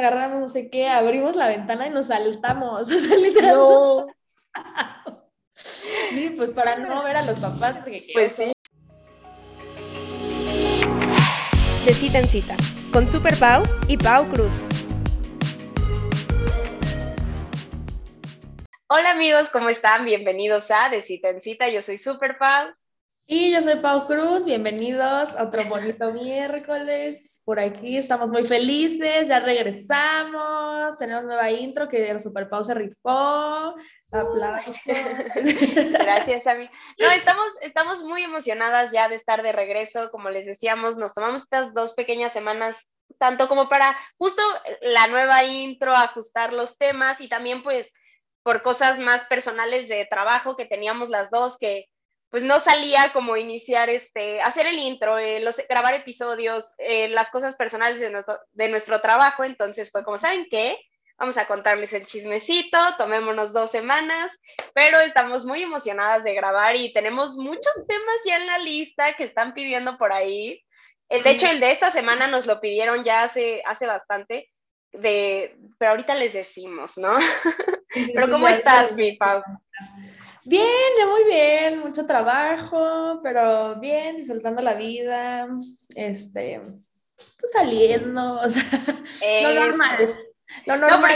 agarramos no sé qué, abrimos la ventana y nos saltamos. O sea, literalmente. sí, pues para no ver a los papás, porque pues sí. De cita en cita, con Super Pau y Pau Cruz. Hola amigos, ¿cómo están? Bienvenidos a De cita en cita. Yo soy Super Pau. Y yo soy Pau Cruz, bienvenidos a otro bonito miércoles. Por aquí estamos muy felices, ya regresamos, tenemos nueva intro que el Super Pau se rifó. Aplausos. Gracias, a mí. No, estamos, estamos muy emocionadas ya de estar de regreso. Como les decíamos, nos tomamos estas dos pequeñas semanas, tanto como para justo la nueva intro, ajustar los temas y también pues por cosas más personales de trabajo que teníamos las dos que pues no salía como iniciar este, hacer el intro, eh, los, grabar episodios, eh, las cosas personales de nuestro, de nuestro trabajo. Entonces fue como, ¿saben qué? Vamos a contarles el chismecito, tomémonos dos semanas, pero estamos muy emocionadas de grabar y tenemos muchos temas ya en la lista que están pidiendo por ahí. El, de hecho, el de esta semana nos lo pidieron ya hace, hace bastante, de, pero ahorita les decimos, ¿no? pero ¿cómo estás, mi Pau? Bien, ya muy bien, mucho trabajo, pero bien, disfrutando la vida, este, pues saliendo, o sea, lo normal. Lo normal.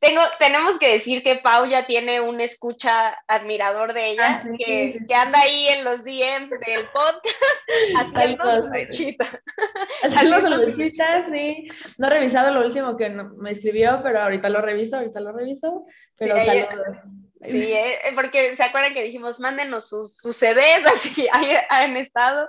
tengo, tenemos que decir que Pau ya tiene un escucha admirador de ella, ah, que, que, anda ahí en los DMs del podcast haciendo su luchita. Haciendo su luchita, sí. No he revisado lo último que me escribió, pero ahorita lo reviso, ahorita lo reviso. Pero saludos. Sí, eh, porque se acuerdan que dijimos, mándenos sus, sus CVs, así ahí han estado.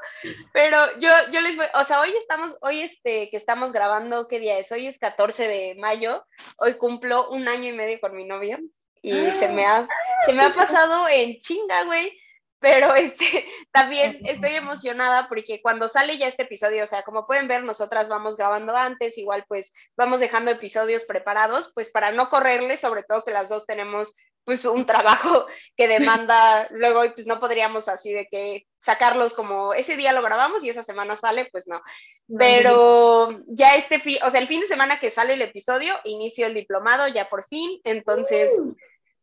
Pero yo, yo les voy, o sea, hoy estamos, hoy este, que estamos grabando, ¿qué día es? Hoy es 14 de mayo, hoy cumplo un año y medio con mi novia y se, me ha, se me ha pasado en chinga, güey pero este, también estoy emocionada porque cuando sale ya este episodio, o sea, como pueden ver, nosotras vamos grabando antes, igual pues vamos dejando episodios preparados, pues para no correrles, sobre todo que las dos tenemos pues un trabajo que demanda luego y pues no podríamos así de que sacarlos como ese día lo grabamos y esa semana sale, pues no. Pero ya este, o sea, el fin de semana que sale el episodio, inicio el diplomado ya por fin, entonces... Uh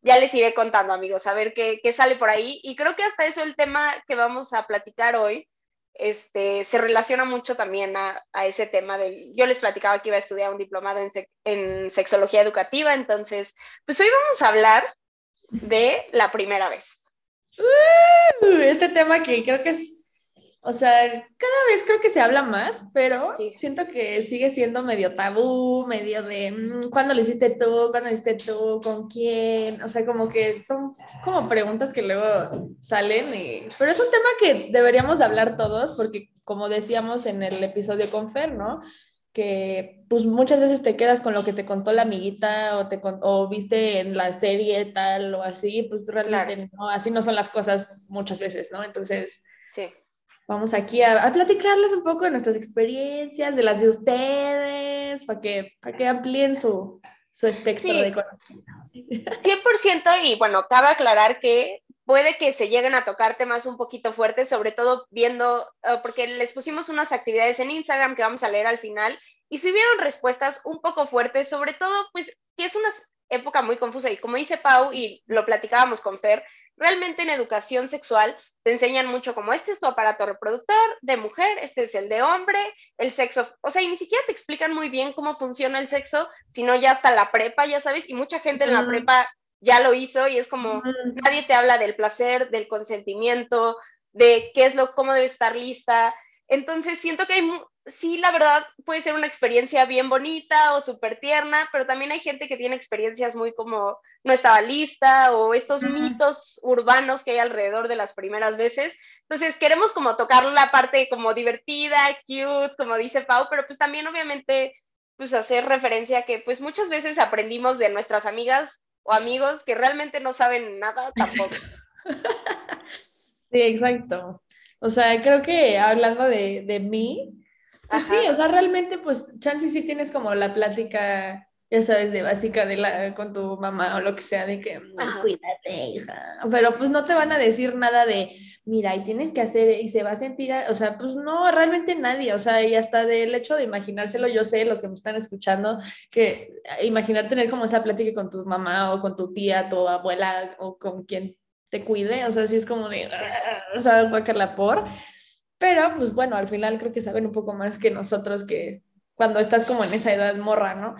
ya les iré contando, amigos, a ver qué, sale por ahí. Y creo que hasta eso el tema que vamos a platicar hoy este, se relaciona mucho también a, ese tema del... Yo les platicaba que iba a estudiar un diplomado en, en sexología educativa, entonces, pues hoy vamos a hablar de la primera vez. Uh, este tema que creo que es o sea, cada vez creo que se habla más, pero siento que sigue siendo medio tabú, medio de mm, ¿cuándo lo hiciste tú? ¿Cuándo lo hiciste tú? ¿Con quién? O sea, como que son como preguntas que luego salen, y... pero es un tema que deberíamos hablar todos, porque como decíamos en el episodio con Fer, ¿no? Que pues muchas veces te quedas con lo que te contó la amiguita o te o viste en la serie tal o así, pues realmente no, así no son las cosas muchas veces, ¿no? Entonces, sí vamos aquí a, platicarles un poco de nuestras experiencias, de las de ustedes, para que, para que amplíen su, su espectro de conocimiento. 100% y bueno, cabe aclarar que puede que se lleguen a tocar temas un poquito fuertes, sobre todo viendo, eh, porque les pusimos unas actividades en Instagram que vamos a leer al final y si hubieron respuestas un poco fuertes, sobre todo, pues que es una época muy confusa y como dice Pau y lo platicábamos con Fer, realmente en educación sexual te enseñan mucho como este es tu aparato reproductor de mujer, este es el de hombre, el sexo, o sea, y ni siquiera te explican muy bien cómo funciona el sexo, sino ya hasta la prepa, ya sabes, y mucha gente en la prepa ya lo hizo y es como nadie te habla del placer, del consentimiento, de qué es lo, cómo debe estar lista. Entonces siento que hay, sí, la verdad, puede ser una experiencia bien bonita o súper tierna, pero también hay gente que tiene experiencias muy como no estaba lista o estos mitos urbanos que hay alrededor de las primeras veces. Entonces, queremos como tocar la parte como divertida, cute, como dice Pau, pero pues también obviamente pues hacer referencia a que pues muchas veces aprendimos de nuestras amigas o amigos que realmente no saben nada tampoco. Sí, exacto. O sea, creo que hablando de, de mí, pues sí, o sea, realmente, pues, chance sí tienes como la plática ya sabes, de básica de la, con tu mamá o lo que sea, de que cuídate, hija. Pero pues no te van a decir nada de, mira, y tienes que hacer, y se va a sentir, o sea, pues no, realmente nadie, o sea, y hasta del hecho de imaginárselo, yo sé, los que me están escuchando, que imaginar tener como esa plática con tu mamá o con tu tía, tu abuela o con quien te cuide, o sea, sí es como de, o sea, la por. Pero, pues bueno, al final creo que saben un poco más que nosotros que cuando estás como en esa edad morra, ¿no?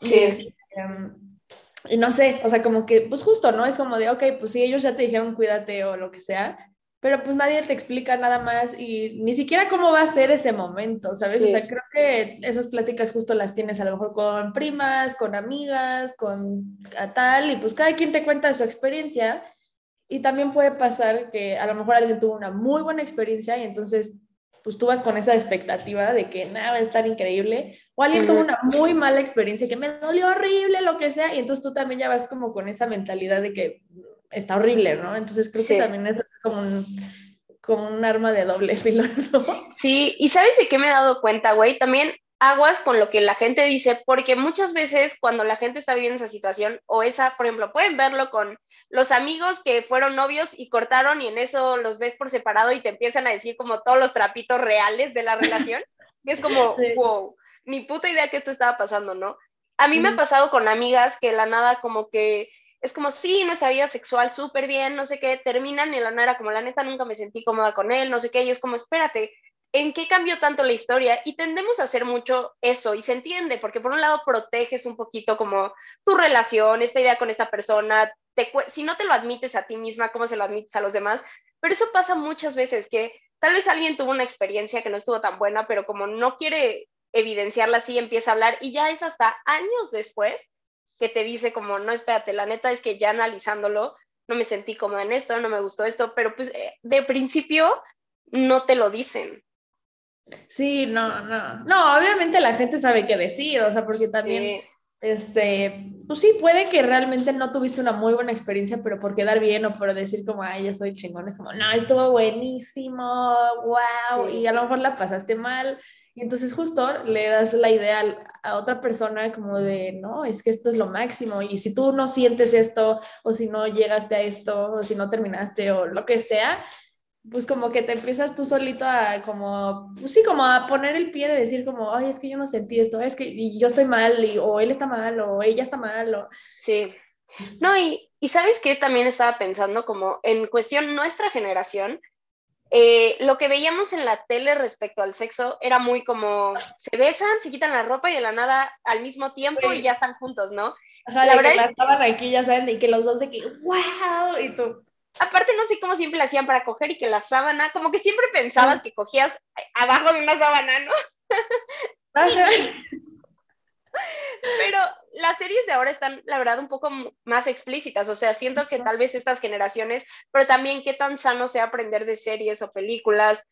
Sí. Em, y, no sé, o sea, como que, pues justo, ¿no? Es como de, ok, pues sí, ellos ya te dijeron cuídate o lo que sea, pero pues nadie te explica nada más y ni siquiera cómo va a ser ese momento, ¿sabes? O sea, creo que esas pláticas justo las tienes a lo mejor con primas, con amigas, con a tal, y pues cada quien te cuenta su experiencia. Y también puede pasar que a lo mejor alguien tuvo una muy buena experiencia y entonces pues tú vas con esa expectativa de que nada va a estar increíble, o alguien tuvo una muy mala experiencia, que me dolió horrible, lo que sea, y entonces tú también ya vas como con esa mentalidad de que está horrible, ¿no? Entonces creo que también es como un, como un arma de doble filo, ¿no? Sí, y ¿sabes de qué me he dado cuenta, güey? También aguas con lo que la gente dice, porque muchas veces cuando la gente está viviendo esa situación, o esa, por ejemplo, pueden verlo con los amigos que fueron novios y cortaron y en eso los ves por separado y te empiezan a decir como todos los trapitos reales de la relación, y es como, wow, ni puta idea que esto estaba pasando, ¿no? A mí me ha pasado con amigas que la nada como que es como, sí, nuestra vida sexual súper bien, no sé qué, terminan y la nada era como, la neta, nunca me sentí cómoda con él, no sé qué, y es como, espérate, ¿en qué cambió tanto la historia? Y tendemos a hacer mucho eso y se entiende, porque por un lado proteges un poquito como tu relación, esta idea con esta persona, si no te lo admites a ti misma, ¿cómo se lo admites a los demás? Pero eso pasa muchas veces, que tal vez alguien tuvo una experiencia que no estuvo tan buena, pero como no quiere evidenciarla así, empieza a hablar y ya es hasta años después que te dice como, no, espérate, la neta es que ya analizándolo, no me sentí cómoda en esto, no me gustó esto, pero pues eh, de principio no te lo dicen. Sí, no, no. No, obviamente la gente sabe qué decir, o sea, porque también, este, pues sí, puede que realmente no tuviste una muy buena experiencia, pero por quedar bien o por decir como, ay, yo soy chingón, es como, no, estuvo buenísimo, wow, y a lo mejor la pasaste mal. Y entonces justo le das la idea a otra persona como de, no, es que esto es lo máximo. Y si tú no sientes esto, o si no llegaste a esto, o si no terminaste, o lo que sea, pues como que te empiezas tú solito a como, pues sí, como a poner el pie de decir como, ay, es que yo no sentí esto, es que yo estoy mal, y, o él está mal, o ella está mal, o... Sí. No, y, y sabes que también estaba pensando como en cuestión nuestra generación, eh, lo que veíamos en la tele respecto al sexo era muy como, se besan, se quitan la ropa y de la nada al mismo tiempo y ya están juntos, ¿no? la verdad que es que... ya saben, y que los dos de que, wow, y tú, aparte no sé cómo siempre le hacían para coger y que la sábana, como que siempre pensabas que cogías abajo de una sábana, ¿no? Pero las series de ahora están, la verdad, un poco más explícitas, o sea, siento que tal vez estas generaciones, pero también qué tan sano sea aprender de series o películas,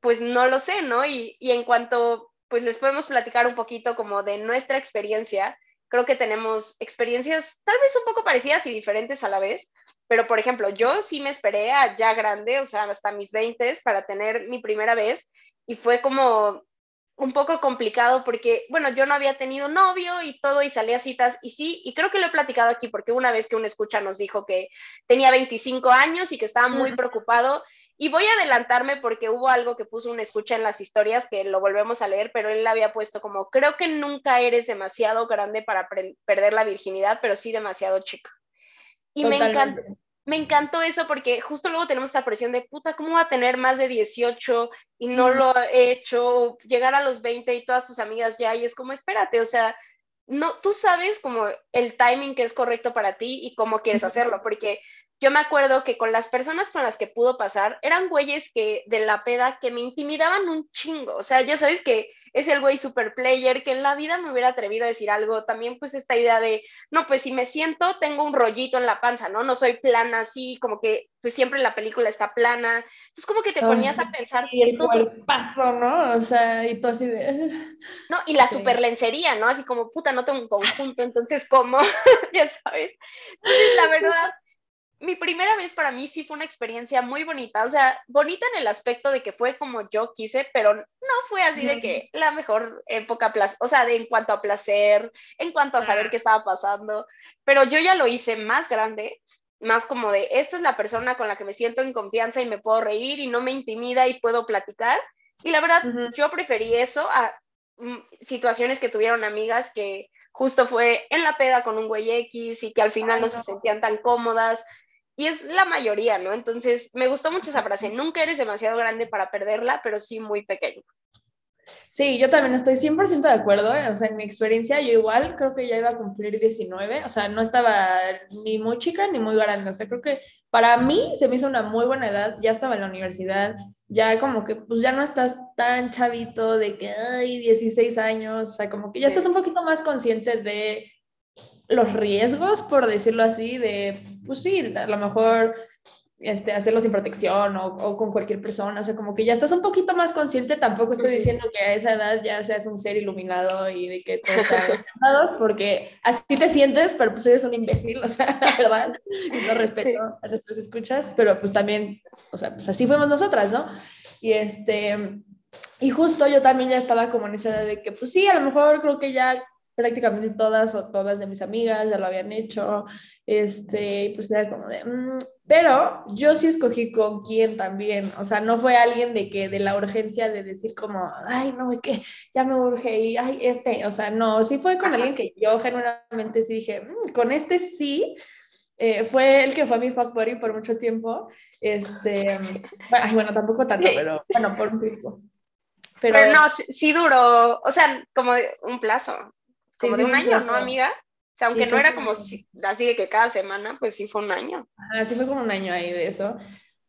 pues no lo sé, ¿no? Y, y en cuanto, pues les podemos platicar un poquito como de nuestra experiencia, creo que tenemos experiencias tal vez un poco parecidas y diferentes a la vez, pero, por ejemplo, yo sí me esperé a ya grande, o sea, hasta mis 20 para tener mi primera vez y fue como un poco complicado porque, bueno, yo no había tenido novio y todo y salía a citas y sí, y creo que lo he platicado aquí porque una vez que una escucha nos dijo que tenía 25 años y que estaba muy preocupado y voy a adelantarme porque hubo algo que puso una escucha en las historias que lo volvemos a leer, pero él le había puesto como, creo que nunca eres demasiado grande para perder la virginidad, pero sí demasiado chico. Y me encantó, me encantó eso porque justo luego tenemos esta presión de puta, ¿cómo va a tener más de 18 y no lo he hecho? Llegar a los 20 y todas tus amigas ya, y es como, espérate, o sea, no, tú sabes como el timing que es correcto para ti y cómo quieres hacerlo, porque yo me acuerdo que con las personas con las que pudo pasar, eran güeyes que de la peda que me intimidaban un chingo. O sea, ya sabes que es el güey super player, que en la vida me hubiera atrevido a decir algo. También pues esta idea de, no, pues si me siento, tengo un rollito en la panza, ¿no? No soy plana así, como que pues siempre la película está plana. Entonces como que te ponías a pensar... Y el paso, ¿no? O sea, y todo así de... No, y la super lencería, ¿no? Así como, puta, no tengo un conjunto, entonces, ¿cómo? ya sabes. Entonces, la verdad mi primera vez para mí sí fue una experiencia muy bonita, o sea, bonita en el aspecto de que fue como yo quise, pero no fue así de que la mejor época, o sea, de, en cuanto a placer, en cuanto a saber qué estaba pasando, pero yo ya lo hice más grande, más como de, esta es la persona con la que me siento en confianza y me puedo reír y no me intimida y puedo platicar. Y la verdad, yo preferí eso a mm, situaciones que tuvieron amigas que justo fue en la peda con un güey X y que al final no se sentían tan cómodas y es la mayoría, ¿no? Entonces, me gustó mucho esa frase, nunca eres demasiado grande para perderla, pero sí muy pequeño. Sí, yo también estoy 100% de acuerdo, ¿eh? o sea, en mi experiencia yo igual creo que ya iba a cumplir 19, o sea, no estaba ni muy chica ni muy grande, o sea, creo que para mí se me hizo una muy buena edad, ya estaba en la universidad, ya como que pues ya no estás tan chavito de que hay 16 años, o sea, como que ya estás un poquito más consciente de los riesgos, por decirlo así, de, pues sí, a lo mejor este, hacerlo sin protección o, o, con cualquier persona, o sea, como que ya estás un poquito más consciente, tampoco estoy diciendo que a esa edad ya seas un ser iluminado y de que todo está porque así te sientes, pero pues eres un imbécil, o sea, la verdad, y no respeto a nuestras escuchas, pero pues también, o sea, pues así fuimos nosotras, ¿no? Y este, y justo yo también ya estaba como en esa edad de que, pues sí, a lo mejor creo que ya prácticamente todas o todas de mis amigas ya lo habían hecho, este, pues era como de, mm", pero yo sí escogí con quién también, o sea, no fue alguien de que, de la urgencia de decir como, ay, no, es que ya me urge y, ay, este, o sea, no, sí fue con alguien que yo genuinamente sí dije, mm, con este sí, eh, fue el que fue mi fuck buddy por mucho tiempo, este, ay, bueno, tampoco tanto, pero bueno, por un tiempo. Pero, pero no, sí duró, o sea, como un plazo como de un año, ¿no, amiga? O sea, aunque no era como así de que cada semana, pues sí fue un año. Así fue como un año ahí de eso.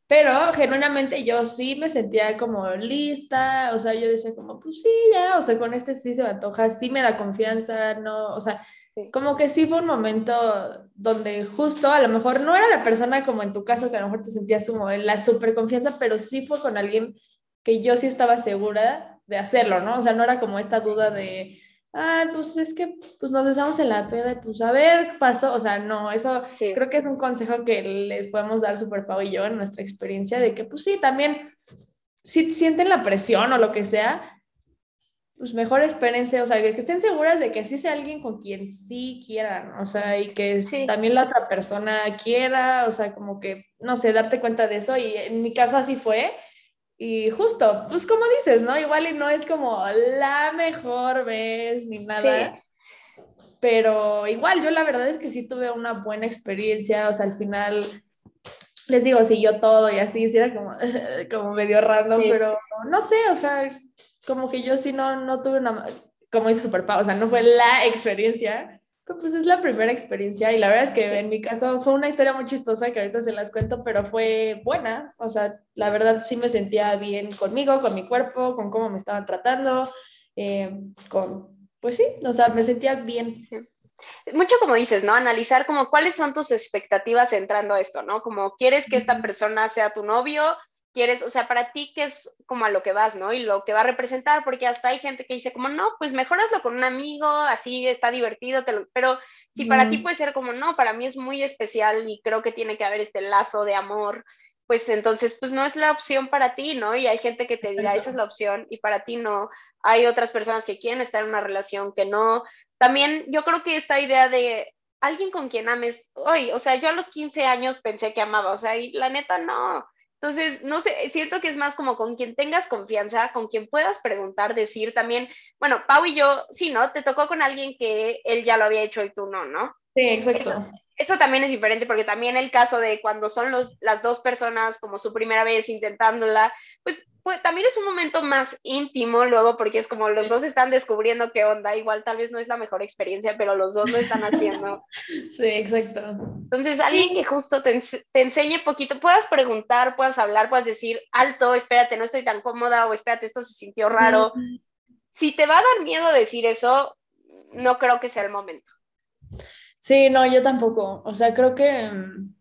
Pero genuinamente yo sí me sentía como lista, o sea, yo decía como, pues sí, ya, o sea, con este sí se me antoja, sí me da confianza, no, o sea, como que sí fue un momento donde justo a lo mejor no era la persona como en tu caso, que a lo mejor te sentías como en la super confianza, pero sí fue con alguien que yo sí estaba segura de hacerlo, ¿no? O sea, no era como esta duda de, ah, pues es que pues nos besamos en la peda y pues a ver, pasó, o sea, no, eso creo que es un consejo que les podemos dar Super Pau y yo en nuestra experiencia de que pues sí, también si sienten la presión o lo que sea, pues mejor espérense, o sea, que, estén seguras de que sí sea alguien con quien sí quieran, o sea, y que también la otra persona quiera, o sea, como que, no sé, darte cuenta de eso, y en mi caso así fue, y justo, pues como dices, ¿no? Igual y no es como la mejor vez ni nada. Pero igual, yo la verdad es que sí tuve una buena experiencia, o sea, al final, les digo, sí, yo todo y así, sí era como, como medio random, pero no sé, o sea, como que yo sí no, no tuve una, como dice Super o sea, no fue la experiencia, pues es la primera experiencia y la verdad es que en mi caso fue una historia muy chistosa que ahorita se las cuento, pero fue buena. O sea, la verdad sí me sentía bien conmigo, con mi cuerpo, con cómo me estaban tratando, eh, con, pues sí, o sea, me sentía bien. Mucho como dices, ¿no? Analizar como cuáles son tus expectativas entrando a esto, ¿no? Como quieres que esta persona sea tu novio, quieres, o sea, para ti qué es como a lo que vas, ¿no? Y lo que va a representar, porque hasta hay gente que dice como, no, pues mejoraslo con un amigo, así está divertido, te pero si para ti puede ser como, no, para mí es muy especial y creo que tiene que haber este lazo de amor, pues entonces, pues no es la opción para ti, ¿no? Y hay gente que te dirá, esa es la opción, y para ti no. Hay otras personas que quieren estar en una relación que no. También yo creo que esta idea de alguien con quien ames, hoy, o sea, yo a los 15 años pensé que amaba, o sea, y la neta no entonces, no sé, siento que es más como con quien tengas confianza, con quien puedas preguntar, decir también, bueno, Pau y yo, sí, ¿no? Te tocó con alguien que él ya lo había hecho y tú no, ¿no? Sí, exacto. Eso, también es diferente porque también el caso de cuando son los, las dos personas como su primera vez intentándola, pues pues, también es un momento más íntimo luego porque es como los dos están descubriendo qué onda, igual tal vez no es la mejor experiencia, pero los dos lo están haciendo. Sí, exacto. Entonces, alguien que justo te, te enseñe poquito, puedas preguntar, puedas hablar, puedas decir, alto, espérate, no estoy tan cómoda o espérate, esto se sintió raro. Si te va a dar miedo decir eso, no creo que sea el momento. Sí, no, yo tampoco. O sea, creo que mm,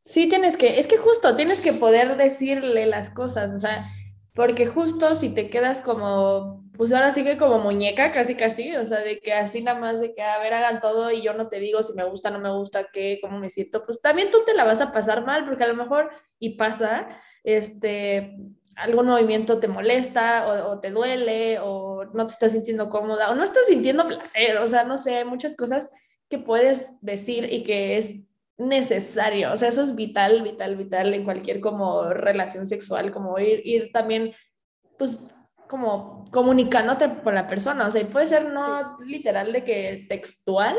sí tienes que, es que justo tienes que poder decirle las cosas. O sea, porque justo si te quedas como, pues ahora sigue como muñeca, casi casi, o sea, de que así nada más de que, a ver, hagan todo y yo no te digo si me gusta, no me gusta, qué, cómo me siento, pues también tú te la vas a pasar mal, porque a lo mejor, y pasa, este, algún movimiento te molesta o te duele o no te estás sintiendo cómoda o no estás sintiendo placer, o sea, no sé, muchas cosas que puedes decir y que es necesario, o sea, eso es vital, vital, vital en cualquier como relación sexual, como ir, ir también, pues, como comunicándote con la persona, o sea, puede ser no literal de que textual,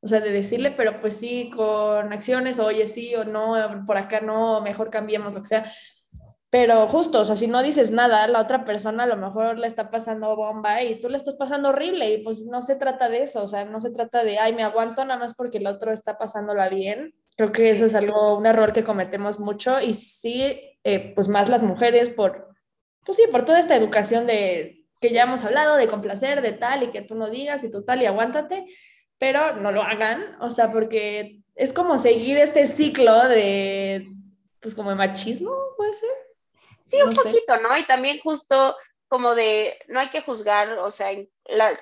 o sea, de decirle, pero pues sí, con acciones, oye, sí o no, por acá no, mejor cambiemos, lo que sea, pero justo, o sea, si no dices nada, la otra persona a lo mejor le está pasando bomba y tú le estás pasando horrible y pues no se trata de eso, o sea, no se trata de, ay, me aguanto nada más porque el otro está pasándola bien. Creo que eso es algo, un error que cometemos mucho y sí, eh, pues más las mujeres por, pues sí, por toda esta educación de que ya hemos hablado, de complacer, de tal y que tú no digas y tú tal y aguántate, pero no lo hagan, o sea, porque es como seguir este ciclo de, pues como de machismo, puede ser. Sí, un poquito, ¿no? Y también justo como de, no hay que juzgar, o sea,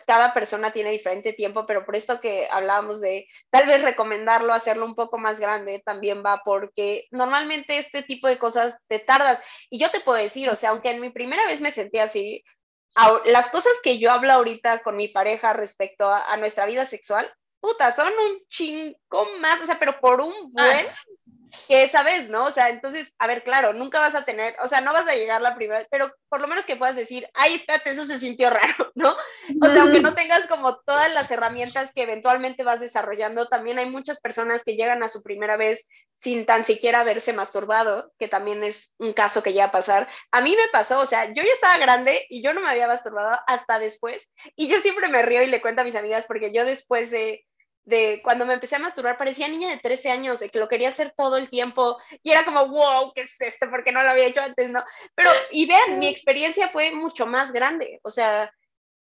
cada persona tiene diferente tiempo, pero por esto que hablábamos de tal vez recomendarlo, hacerlo un poco más grande, también va porque normalmente este tipo de cosas te tardas. Y yo te puedo decir, o sea, aunque en mi primera vez me sentí así, las cosas que yo hablo ahorita con mi pareja respecto a, nuestra vida sexual, puta, son un chingo más, o sea, pero por un buen, que esa vez, ¿no? O sea, entonces, a ver, claro, nunca vas a tener, o sea, no vas a llegar la primera, pero por lo menos que puedas decir, ay, espérate, eso se sintió raro, ¿no? O sea, aunque no tengas como todas las herramientas que eventualmente vas desarrollando, también hay muchas personas que llegan a su primera vez sin tan siquiera haberse masturbado, que también es un caso que ya a pasar. A mí me pasó, o sea, yo ya estaba grande y yo no me había masturbado hasta después, y yo siempre me río y le cuento a mis amigas porque yo después de de cuando me empecé a masturbar, parecía niña de 13 años, de que lo quería hacer todo el tiempo y era como, wow, ¿qué es esto? Porque no lo había hecho antes, ¿no? Pero, y vean, mi experiencia fue mucho más grande, o sea,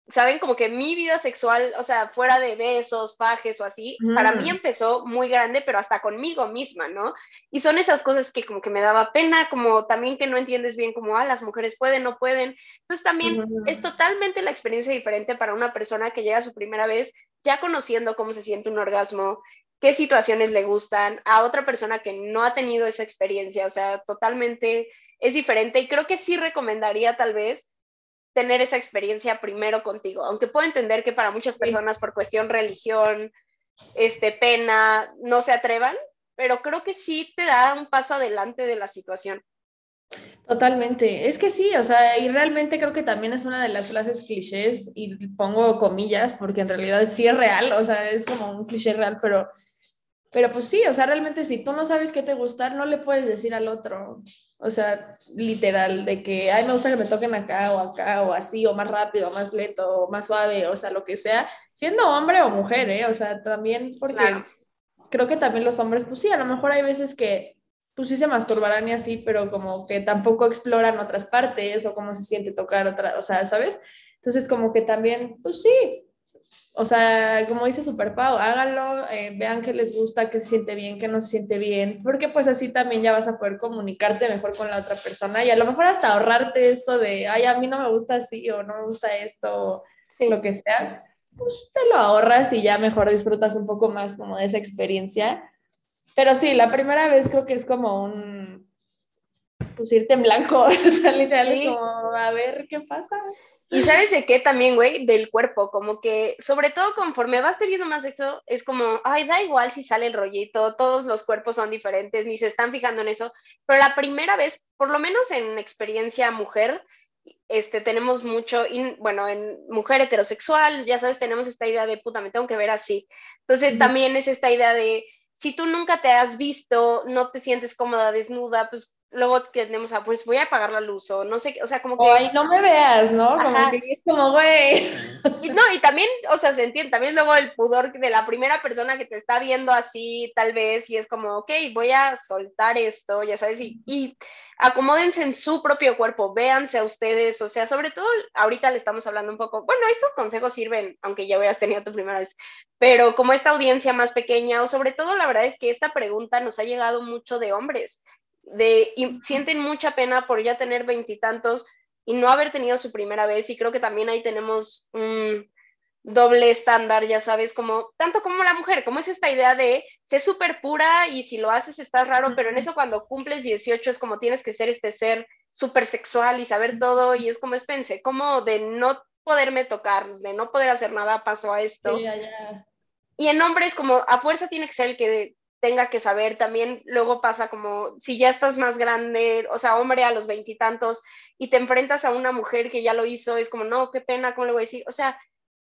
saben, como que mi vida sexual, o sea, fuera de besos, pajes o así, para mí mm. empezó muy grande, pero hasta conmigo misma, ¿no? Y son esas cosas que como que me daba pena, como también que no entiendes bien como, ah, las mujeres pueden, no pueden. Entonces también es totalmente la experiencia diferente para una persona que llega su primera vez ya conociendo cómo se siente un orgasmo, qué situaciones le gustan, a otra persona que no ha tenido esa experiencia, o sea, totalmente es diferente y creo que sí recomendaría tal vez tener esa experiencia primero contigo, aunque puedo entender que para muchas personas por cuestión religión, este, pena, no se atrevan, pero creo que sí te da un paso adelante de la situación. Totalmente, es que sí, o sea, y realmente creo que también es una de las frases clichés, y pongo comillas porque en realidad sí es real, o sea, es como un cliché real, pero, pero pues sí, o sea, realmente si tú no sabes qué te gusta, no le puedes decir al otro, o sea, literal, de que, ay, me gusta que me toquen acá o acá, o así, o más rápido, o más lento, o más suave, o sea, lo que sea, siendo hombre o mujer, ¿eh? O sea, también porque creo que también los hombres, pues sí, a lo mejor hay veces que pues sí se masturbarán y así, pero como que tampoco exploran otras partes o cómo se siente tocar otra, o sea, ¿sabes? Entonces como que también, pues sí, o sea, como dice Super Pau, háganlo, eh, vean qué les gusta, qué se siente bien, qué no se siente bien, porque pues así también ya vas a poder comunicarte mejor con la otra persona y a lo mejor hasta ahorrarte esto de, ay, a mí no me gusta así o no me gusta esto, lo que sea, pues te lo ahorras y ya mejor disfrutas un poco más como de esa experiencia pero sí, la primera vez creo que es como un, pues irte en blanco, o sea, literal es como, a ver qué pasa. Y sabes de qué también, güey, del cuerpo, como que sobre todo conforme vas teniendo más sexo, es como, ay, da igual si sale el rollito, todos los cuerpos son diferentes, ni se están fijando en eso, pero la primera vez, por lo menos en experiencia mujer, este, tenemos mucho, bueno, en mujer heterosexual, ya sabes, tenemos esta idea de, puta, me tengo que ver así. Entonces también es esta idea de, si tú nunca te has visto, no te sientes cómoda desnuda, pues luego tenemos a, pues voy a apagar la luz o no sé, o sea, como que... No me veas, ¿no? Como que es como, güey. no, y también, o sea, se entiende, también luego el pudor de la primera persona que te está viendo así, tal vez, y es como, ok, voy a soltar esto, ya sabes, y, y acomódense en su propio cuerpo, véanse a ustedes, o sea, sobre todo, ahorita le estamos hablando un poco, bueno, estos consejos sirven, aunque ya hubieras tenido tu primera vez, pero como esta audiencia más pequeña, o sobre todo, la verdad es que esta pregunta nos ha llegado mucho de hombres, de, y sienten mucha pena por ya tener veintitantos, y no haber tenido su primera vez y creo que también ahí tenemos un doble estándar, ya sabes, como tanto como la mujer, como es esta idea de ser súper pura y si lo haces estás raro, pero en eso cuando cumples 18 es como tienes que ser este ser súper sexual y saber todo y es como es pensé, como de no poderme tocar, de no poder hacer nada, pasó a esto. Y en hombres como a fuerza tiene que ser el que tenga que saber, también luego pasa como si ya estás más grande, o sea, hombre a los veintitantos y, te enfrentas a una mujer que ya lo hizo, es como, no, qué pena, ¿cómo le voy a decir? O sea,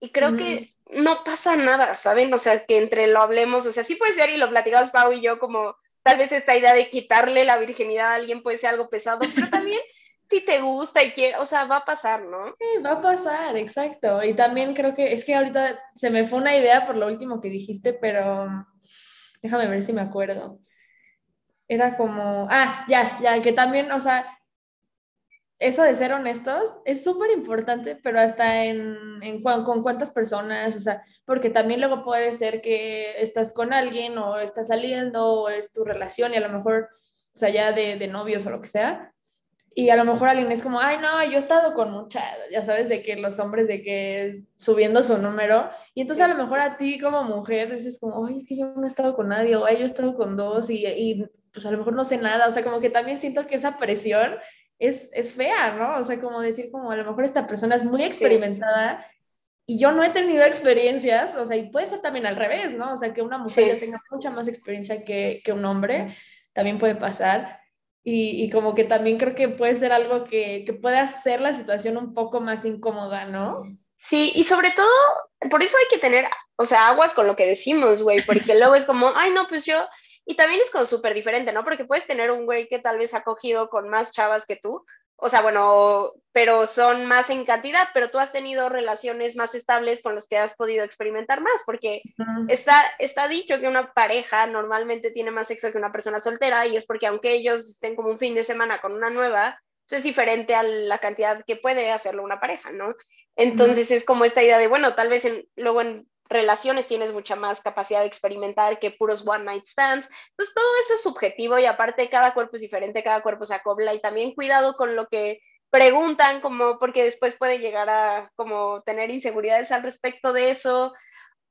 y creo que no pasa nada, ¿saben? O sea, que entre lo hablemos, o sea, sí puede ser y lo platicamos Pau y yo como tal vez esta idea de quitarle la virginidad a alguien puede ser algo pesado, pero también si te gusta y quiere, o sea, va a pasar, ¿no? Sí, va a pasar, exacto. Y también creo que es que ahorita se me fue una idea por lo último que dijiste, pero déjame ver si me acuerdo. Era como, ah, ya, ya, que también, o sea, eso de ser honestos es súper importante, pero hasta en, en con cuántas personas, o sea, porque también luego puede ser que estás con alguien o estás saliendo o es tu relación y a lo mejor, o sea, ya de, de novios o lo que sea, y a lo mejor alguien es como, ay, no, yo he estado con muchas, ya sabes, de que los hombres, de que subiendo su número, y entonces a lo mejor a ti como mujer dices como, ay, es que yo no he estado con nadie, o ay, yo he estado con dos, y, y pues a lo mejor no sé nada, o sea, como que también siento que esa presión es, es fea, ¿no? O sea, como decir como, a lo mejor esta persona es muy experimentada, y yo no he tenido experiencias, o sea, y puede ser también al revés, ¿no? O sea, que una mujer ya tenga mucha más experiencia que, que un hombre, también puede pasar. Y, y, como que también creo que puede ser algo que, que puede hacer la situación un poco más incómoda, ¿no? Sí, y sobre todo, por eso hay que tener, o sea, aguas con lo que decimos, güey, porque luego es como, ay, no, pues yo, y también es como súper diferente, ¿no? Porque puedes tener un güey que tal vez ha cogido con más chavas que tú, o sea, bueno, pero son más en cantidad, pero tú has tenido relaciones más estables con los que has podido experimentar más, porque está, está dicho que una pareja normalmente tiene más sexo que una persona soltera y es porque aunque ellos estén como un fin de semana con una nueva, pues es diferente a la cantidad que puede hacerlo una pareja, ¿no? Entonces es como esta idea de, bueno, tal vez en, luego en relaciones tienes mucha más capacidad de experimentar que puros one night stands. Entonces, todo eso es subjetivo y aparte cada cuerpo es diferente, cada cuerpo se acopla y también cuidado con lo que preguntan, como porque después puede llegar a como tener inseguridades al respecto de eso.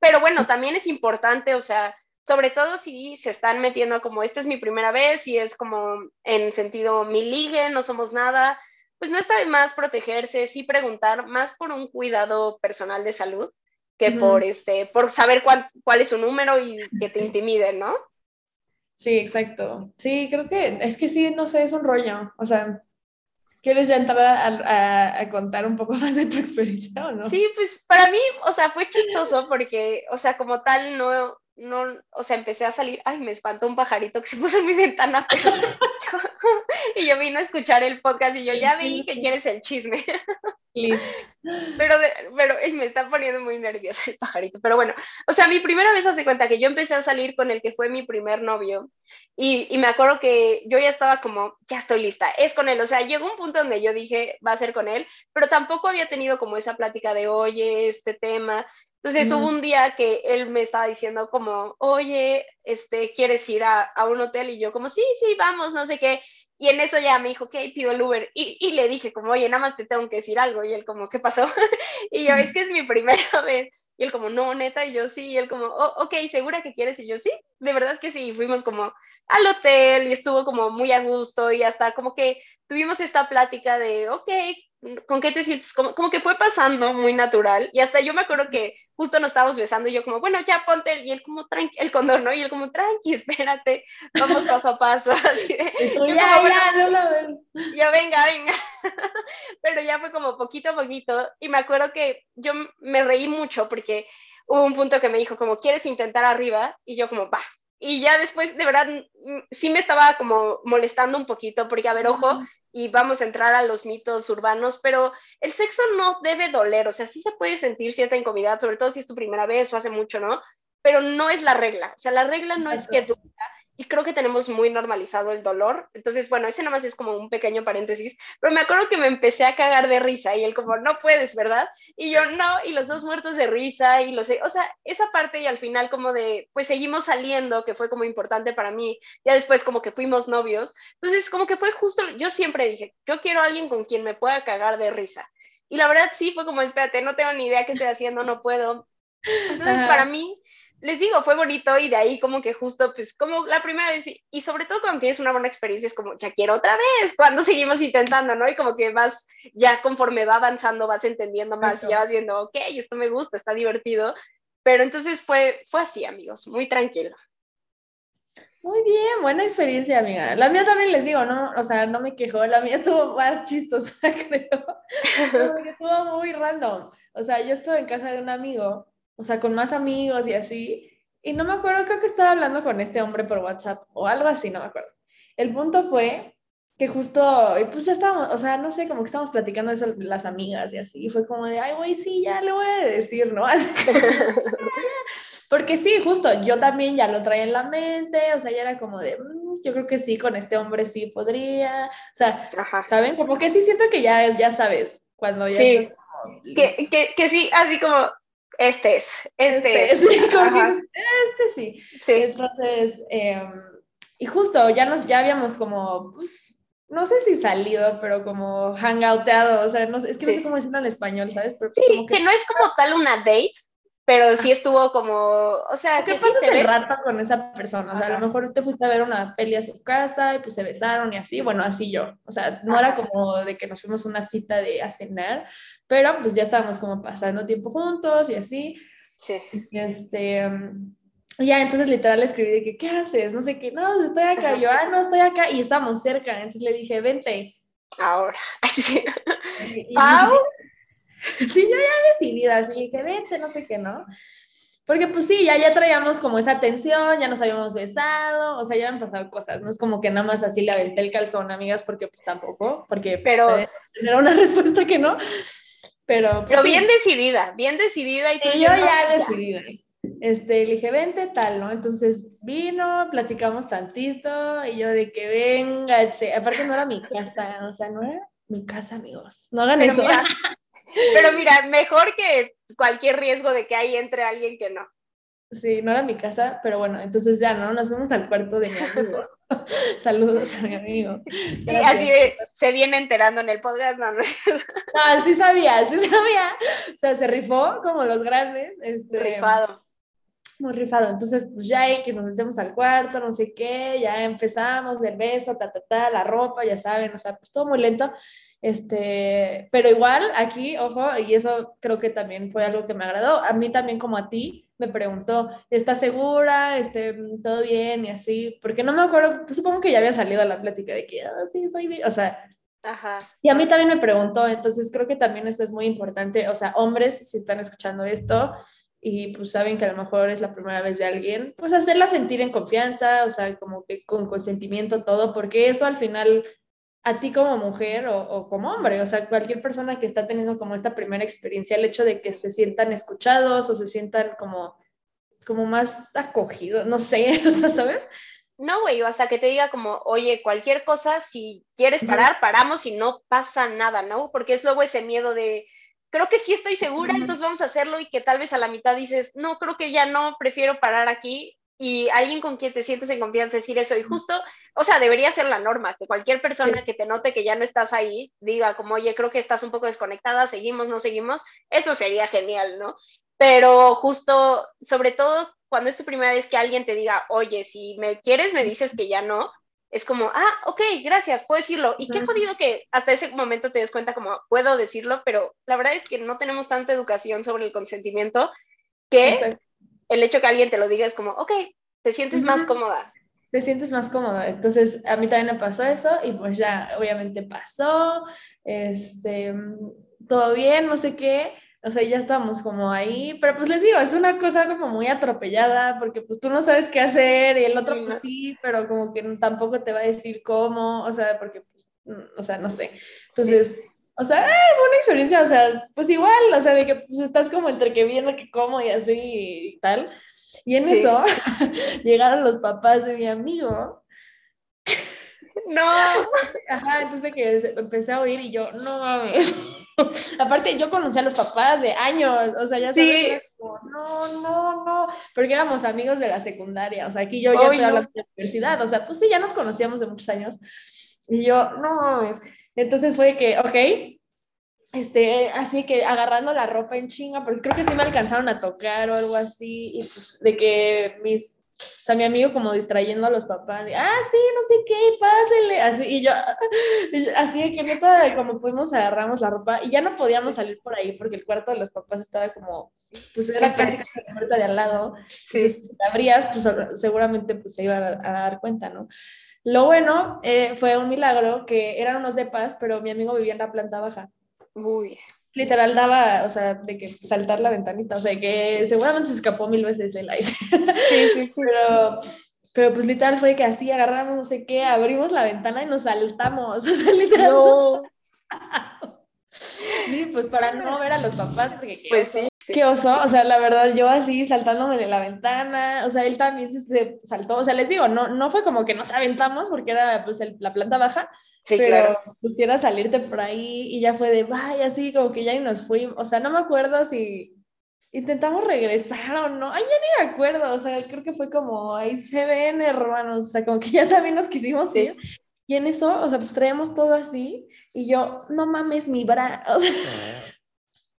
Pero bueno, también es importante, o sea, sobre todo si se están metiendo como esta es mi primera vez y es como en sentido mi ligue, no somos nada, pues no está de más protegerse, sí preguntar más por un cuidado personal de salud que por, este, por saber cuál, cuál es su número y que te intimiden, ¿no? Sí, exacto. Sí, creo que es que sí, no sé, es un rollo. O sea, ¿quieres ya entrar a, a, contar un poco más de tu experiencia o no? Sí, pues para mí, o sea, fue chistoso porque, o sea, como tal, no, no, o sea, empecé a salir, ay, me espantó un pajarito que se puso en mi ventana, y yo vino a escuchar el podcast y yo ya vi que quieres el chisme. pero, pero me está poniendo muy nerviosa el pajarito, pero bueno, o sea, mi primera vez hace cuenta que yo empecé a salir con el que fue mi primer novio y, y me acuerdo que yo ya estaba como, ya estoy lista, es con él, o sea, llegó un punto donde yo dije, va a ser con él, pero tampoco había tenido como esa plática de, oye, este tema, entonces hubo un día que él me estaba diciendo como, oye, este, ¿quieres ir a, a, un hotel? Y yo como, sí, sí, vamos, no sé qué. Y en eso ya me dijo, ok, pido el Uber. Y, y, le dije como, oye, nada más te tengo que decir algo. Y él como, ¿qué pasó? y yo, es que es mi primera vez. Y él como, no, neta, y yo sí. Y él como, oh, ok, ¿segura que quieres? Y yo sí, de verdad que sí. Y fuimos como al hotel y estuvo como muy a gusto y hasta como que tuvimos esta plática de, ok, ¿con qué te sientes? Como, como, que fue pasando muy natural y hasta yo me acuerdo que justo nos estábamos besando y yo como, bueno, ya ponte, y él como, tranqui, el condor, ¿no? Y él como, tranqui, espérate, vamos paso a paso. Así ya, ya, no lo ven. Ya, venga, venga. Pero ya fue como poquito a poquito y me acuerdo que yo me reí mucho porque hubo un punto que me dijo como, ¿quieres intentar arriba? Y yo como, va, y ya después, de verdad, sí me estaba como molestando un poquito, porque a ver, ojo, y vamos a entrar a los mitos urbanos, pero el sexo no debe doler, o sea, sí se puede sentir cierta incomodidad, sobre todo si es tu primera vez o hace mucho, ¿no? Pero no es la regla, o sea, la regla no es que duela, y creo que tenemos muy normalizado el dolor. Entonces, bueno, ese nomás es como un pequeño paréntesis, pero me acuerdo que me empecé a cagar de risa y él como, no puedes, ¿verdad? Y yo, no, y los dos muertos de risa y lo sé, o sea, esa parte y al final como de, pues seguimos saliendo, que fue como importante para mí, ya después como que fuimos novios, entonces como que fue justo, yo siempre dije, yo quiero a alguien con quien me pueda cagar de risa. Y la verdad sí fue como, espérate, no tengo ni idea qué estoy haciendo, no puedo. Entonces, para mí, les digo, fue bonito y de ahí como que justo, pues como la primera vez, y sobre todo cuando tienes una buena experiencia, es como, ya quiero otra vez, cuando seguimos intentando, ¿no? Y como que vas, ya conforme va avanzando, vas entendiendo más y ya vas viendo, ok, esto me gusta, está divertido. Pero entonces fue, fue así, amigos, muy tranquilo. Muy bien, buena experiencia, amiga. La mía también les digo, no, o sea, no me quejó, la mía estuvo más chistosa, creo. estuvo muy random. O sea, yo estuve en casa de un amigo o sea, con más amigos y así. Y no me acuerdo, creo que estaba hablando con este hombre por WhatsApp o algo así, no me acuerdo. El punto fue que justo, pues ya estábamos, o sea, no sé, como que estábamos platicando eso las amigas y así, y fue como de, ay, güey, sí, ya le voy a decir, ¿no? Porque sí, justo, yo también ya lo traía en la mente, o sea, ya era como de, mm, yo creo que sí, con este hombre sí podría, o sea, ¿saben? Como que sí siento que ya, ya sabes, cuando ya estás que, que, que sí, así como, este es, este, este es. este sí. Entonces, em, y justo ya nos, ya habíamos como, pues, no sé si salido, pero como hangouteado, o sea, no, es que no sé cómo decirlo en español, ¿sabes? Pero pues sí, que... no es como tal una date, pero sí estuvo como, o sea, ¿qué pasas el rato con esa persona? O sea, a lo mejor te fuiste a ver una peli a su casa y pues se besaron y así, bueno, así yo, o sea, no era como de que nos fuimos una cita de a cenar, pero pues ya estábamos como pasando tiempo juntos y así. Sí. Este, ya, entonces literal le escribí de que, ¿qué haces? No sé qué, no, estoy acá, yo, ah, no, estoy acá, y estábamos cerca, entonces le dije, vente. Ahora, así. ¿Pau? sí, yo ya decidida, así dije, vente, no sé qué, ¿no? Porque pues sí, ya, ya traíamos como esa tensión, ya nos habíamos besado, o sea, ya han pasado cosas, no es como que nada más así le aventé el calzón, amigas, porque pues tampoco, porque pero era una respuesta que no, pero... Pues, pero bien decidida, bien decidida y tú yo ya decidida. Este, le dije, vente, tal, ¿no? Entonces vino, platicamos tantito y yo de que venga, che, aparte no era mi casa, o sea, no era mi casa, amigos, no hagan eso. Pero mira, mejor que cualquier riesgo de que ahí entre alguien que no. Sí, no era mi casa, pero bueno, entonces ya, ¿no? Nos fuimos al cuarto de mi amigo. Saludos a mi amigo. Y así se viene enterando en el podcast, ¿no? no, sí sabía, sí sabía. O sea, se rifó como los grandes. Este, rifado. Muy rifado. Entonces, pues ya que nos metemos al cuarto, no sé qué, ya empezamos del beso, ta, ta, ta, la ropa, ya saben, o sea, pues todo muy lento. Este, pero igual aquí, ojo, y eso creo que también fue algo que me agradó. A mí también como a ti, me preguntó, ¿estás segura? Este, ¿Todo bien? Y así, porque no me acuerdo, pues supongo que ya había salido la plática de que, ah, sí, soy bien, o sea, Ajá. Y a mí también me preguntó, entonces creo que también eso es muy importante, o sea, hombres, si están escuchando esto y pues saben que a lo mejor es la primera vez de alguien, pues hacerla sentir en confianza, o sea, como que con consentimiento todo, porque eso al final a ti como mujer o, como hombre, o sea, cualquier persona que está teniendo como esta primera experiencia, el hecho de que se sientan escuchados o se sientan como, como más acogidos, no sé, o sea, ¿sabes? No, güey, hasta que te diga como, oye, cualquier cosa, si quieres parar, paramos y no pasa nada, ¿no? Porque es luego ese miedo de, creo que sí estoy segura, entonces vamos a hacerlo y que tal vez a la mitad dices, no, creo que ya no, prefiero parar aquí y alguien con quien te sientes en confianza decir eso. Y justo, o sea, debería ser la norma, que cualquier persona que te note que ya no estás ahí diga como, oye, creo que estás un poco desconectada, seguimos, no seguimos, eso sería genial, ¿no? Pero justo, sobre todo cuando es tu primera vez que alguien te diga, oye, si me quieres, me dices que ya no, es como, ah, ok, gracias, puedo decirlo. Y qué jodido que hasta ese momento te des cuenta como, puedo decirlo, pero la verdad es que no tenemos tanta educación sobre el consentimiento que el hecho que alguien te lo diga es como, ok, te sientes más cómoda. Te sientes más cómoda. Entonces, a mí también me pasó eso y pues ya, obviamente pasó, este, todo bien, no sé qué. O sea, ya estamos como ahí, pero pues les digo, es una cosa como muy atropellada porque pues tú no sabes qué hacer y el otro pues sí, pero como que tampoco te va a decir cómo, o sea, porque pues, o sea, no sé. Entonces, o sea, fue una experiencia, o sea, pues igual, o sea, de que pues estás como entre que viendo que como y así y tal. Y en eso llegaron los papás de mi amigo. No. Ajá, entonces que empecé a oír y yo, no mames. Aparte, yo conocí a los papás de años, o sea, ya sabes, no, no, no, porque éramos amigos de la secundaria, o sea, aquí yo ya estoy hablando de la universidad, o sea, pues sí, ya nos conocíamos de muchos años. Y yo, no, entonces fue que, ok, este, así que agarrando la ropa en chinga, porque creo que sí me alcanzaron a tocar o algo así, y pues de que mis o sea, mi amigo como distrayendo a los papás, ah, sí, no sé qué, pásenle, así, y yo, así de que neta, como pudimos, agarramos la ropa y ya no podíamos salir por ahí porque el cuarto de los papás estaba como, pues era casi casi la puerta de al lado, entonces si la abrías, pues seguramente pues se iba a, dar cuenta, ¿no? Lo bueno eh, fue un milagro que eran unos depas, pero mi amigo vivía en la planta baja. Uy literal daba, o sea, de que saltar la ventanita, o sea, que seguramente se escapó mil veces el ice. Sí, sí, Pero, pero pues literal fue que así agarramos no sé qué, abrimos la ventana y nos saltamos, o sea, literal. Sí, pues para no ver a los papás, porque pues sí, qué oso, o sea, la verdad, yo así saltándome de la ventana, o sea, él también se, saltó, o sea, les digo, no, no fue como que nos aventamos porque era pues la planta baja, Sí, pero claro. pusiera salirte por ahí y ya fue de, vaya, así como que ya ni nos fuimos, o sea, no me acuerdo si intentamos regresar o no, ay, ya ni me acuerdo, o sea, creo que fue como, ahí se ven hermanos, o sea, como que ya también nos quisimos ir. Y en eso, o sea, pues traíamos todo así y yo, no mames, mi bra, o sea,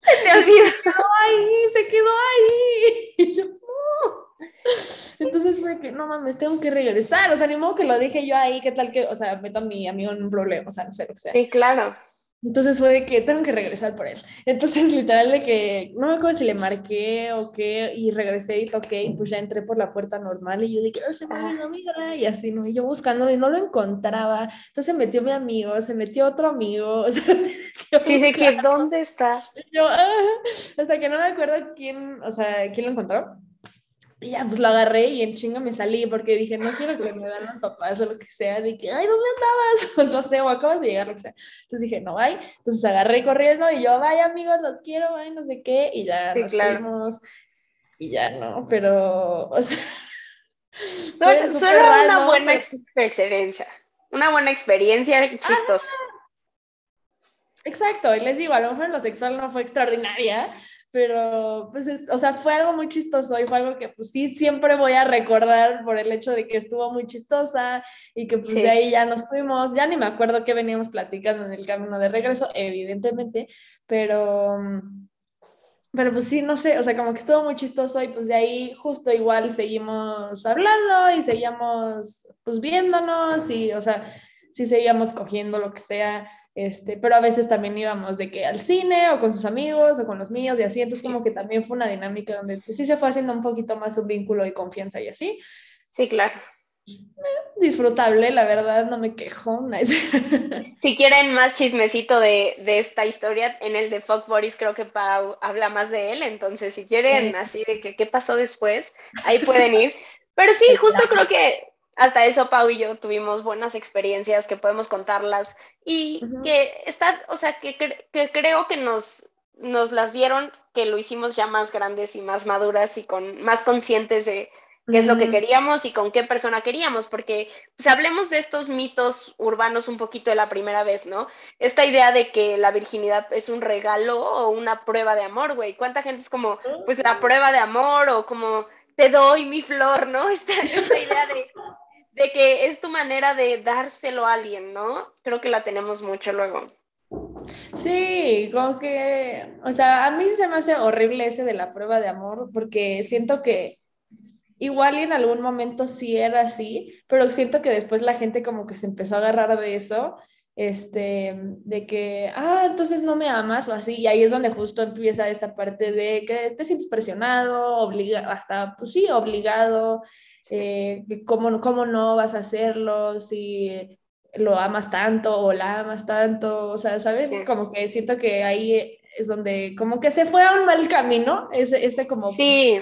se olvidó. Se quedó ahí, se quedó ahí. Y yo, entonces fue que, no mames, tengo que regresar, o sea, ni modo que lo dije yo ahí, qué tal que, o sea, meto a mi amigo en un problema, o sea, no sé lo que sea. Sí, claro. Entonces fue de que tengo que regresar por él. Entonces, literal, de que no me acuerdo si le marqué o qué, y regresé y toqué, y pues ya entré por la puerta normal, y yo dije, oh, se me mi y así, ¿no? Y yo buscando y no lo encontraba. Entonces metió mi amigo, se metió otro amigo, o sea, sí, que ¿dónde está? Yo, ah", hasta que no me acuerdo quién, o sea, quién lo encontró y ya, pues lo agarré y en chinga me salí porque dije, no quiero que me dan los papás o lo que sea, de que, ay, ¿dónde andabas? no sé, o acabas de llegar, lo que sea. Entonces dije, no, ay. Entonces agarré corriendo y yo, vaya amigos, los quiero, ay, no sé qué. Y ya nos fuimos. Y ya no, pero, o sea. Solo, una buena experiencia. Una buena experiencia chistosa. Exacto, y les digo, a lo mejor lo sexual no fue extraordinaria, pero pues, o sea, fue algo muy chistoso y fue algo que pues sí siempre voy a recordar por el hecho de que estuvo muy chistosa y que pues de ahí ya nos fuimos, ya ni me acuerdo qué veníamos platicando en el camino de regreso, evidentemente, pero, pero pues sí, no sé, o sea, como que estuvo muy chistoso y pues de ahí justo igual seguimos hablando y seguíamos pues viéndonos y, o sea, sí seguíamos cogiendo lo que sea, este, pero a veces también íbamos de que al cine o con sus amigos o con los míos y así, entonces como que también fue una dinámica donde pues sí se fue haciendo un poquito más un vínculo y confianza y así. Sí, claro. Disfrutable, la verdad, no me quejo. si quieren más chismecito de, de, esta historia, en el de Fuck Boris creo que Pau habla más de él, entonces si quieren así de que qué pasó después, ahí pueden ir. Pero sí, justo creo que hasta eso Pau y yo tuvimos buenas experiencias que podemos contarlas y que está, o sea, que, que, creo que nos, nos las dieron, que lo hicimos ya más grandes y más maduras y con más conscientes de qué es lo que queríamos y con qué persona queríamos, porque pues, hablemos de estos mitos urbanos un poquito de la primera vez, ¿no? Esta idea de que la virginidad es un regalo o una prueba de amor, güey. ¿Cuánta gente es como, pues la prueba de amor o como te doy mi flor, ¿no? esta idea de de que es tu manera de dárselo a alguien, ¿no? Creo que la tenemos mucho luego. Sí, como que, o sea, a mí se me hace horrible ese de la prueba de amor, porque siento que igual en algún momento sí era así, pero siento que después la gente como que se empezó a agarrar de eso, este, de que, ah, entonces no me amas o así, y ahí es donde justo empieza esta parte de que te sientes presionado, obligado, hasta, pues sí, obligado, eh, ¿cómo, ¿cómo no vas a hacerlo si lo amas tanto o la amas tanto? O sea, ¿sabes? Como que siento que ahí es donde como que se fue a un mal camino, ese, ese como sí.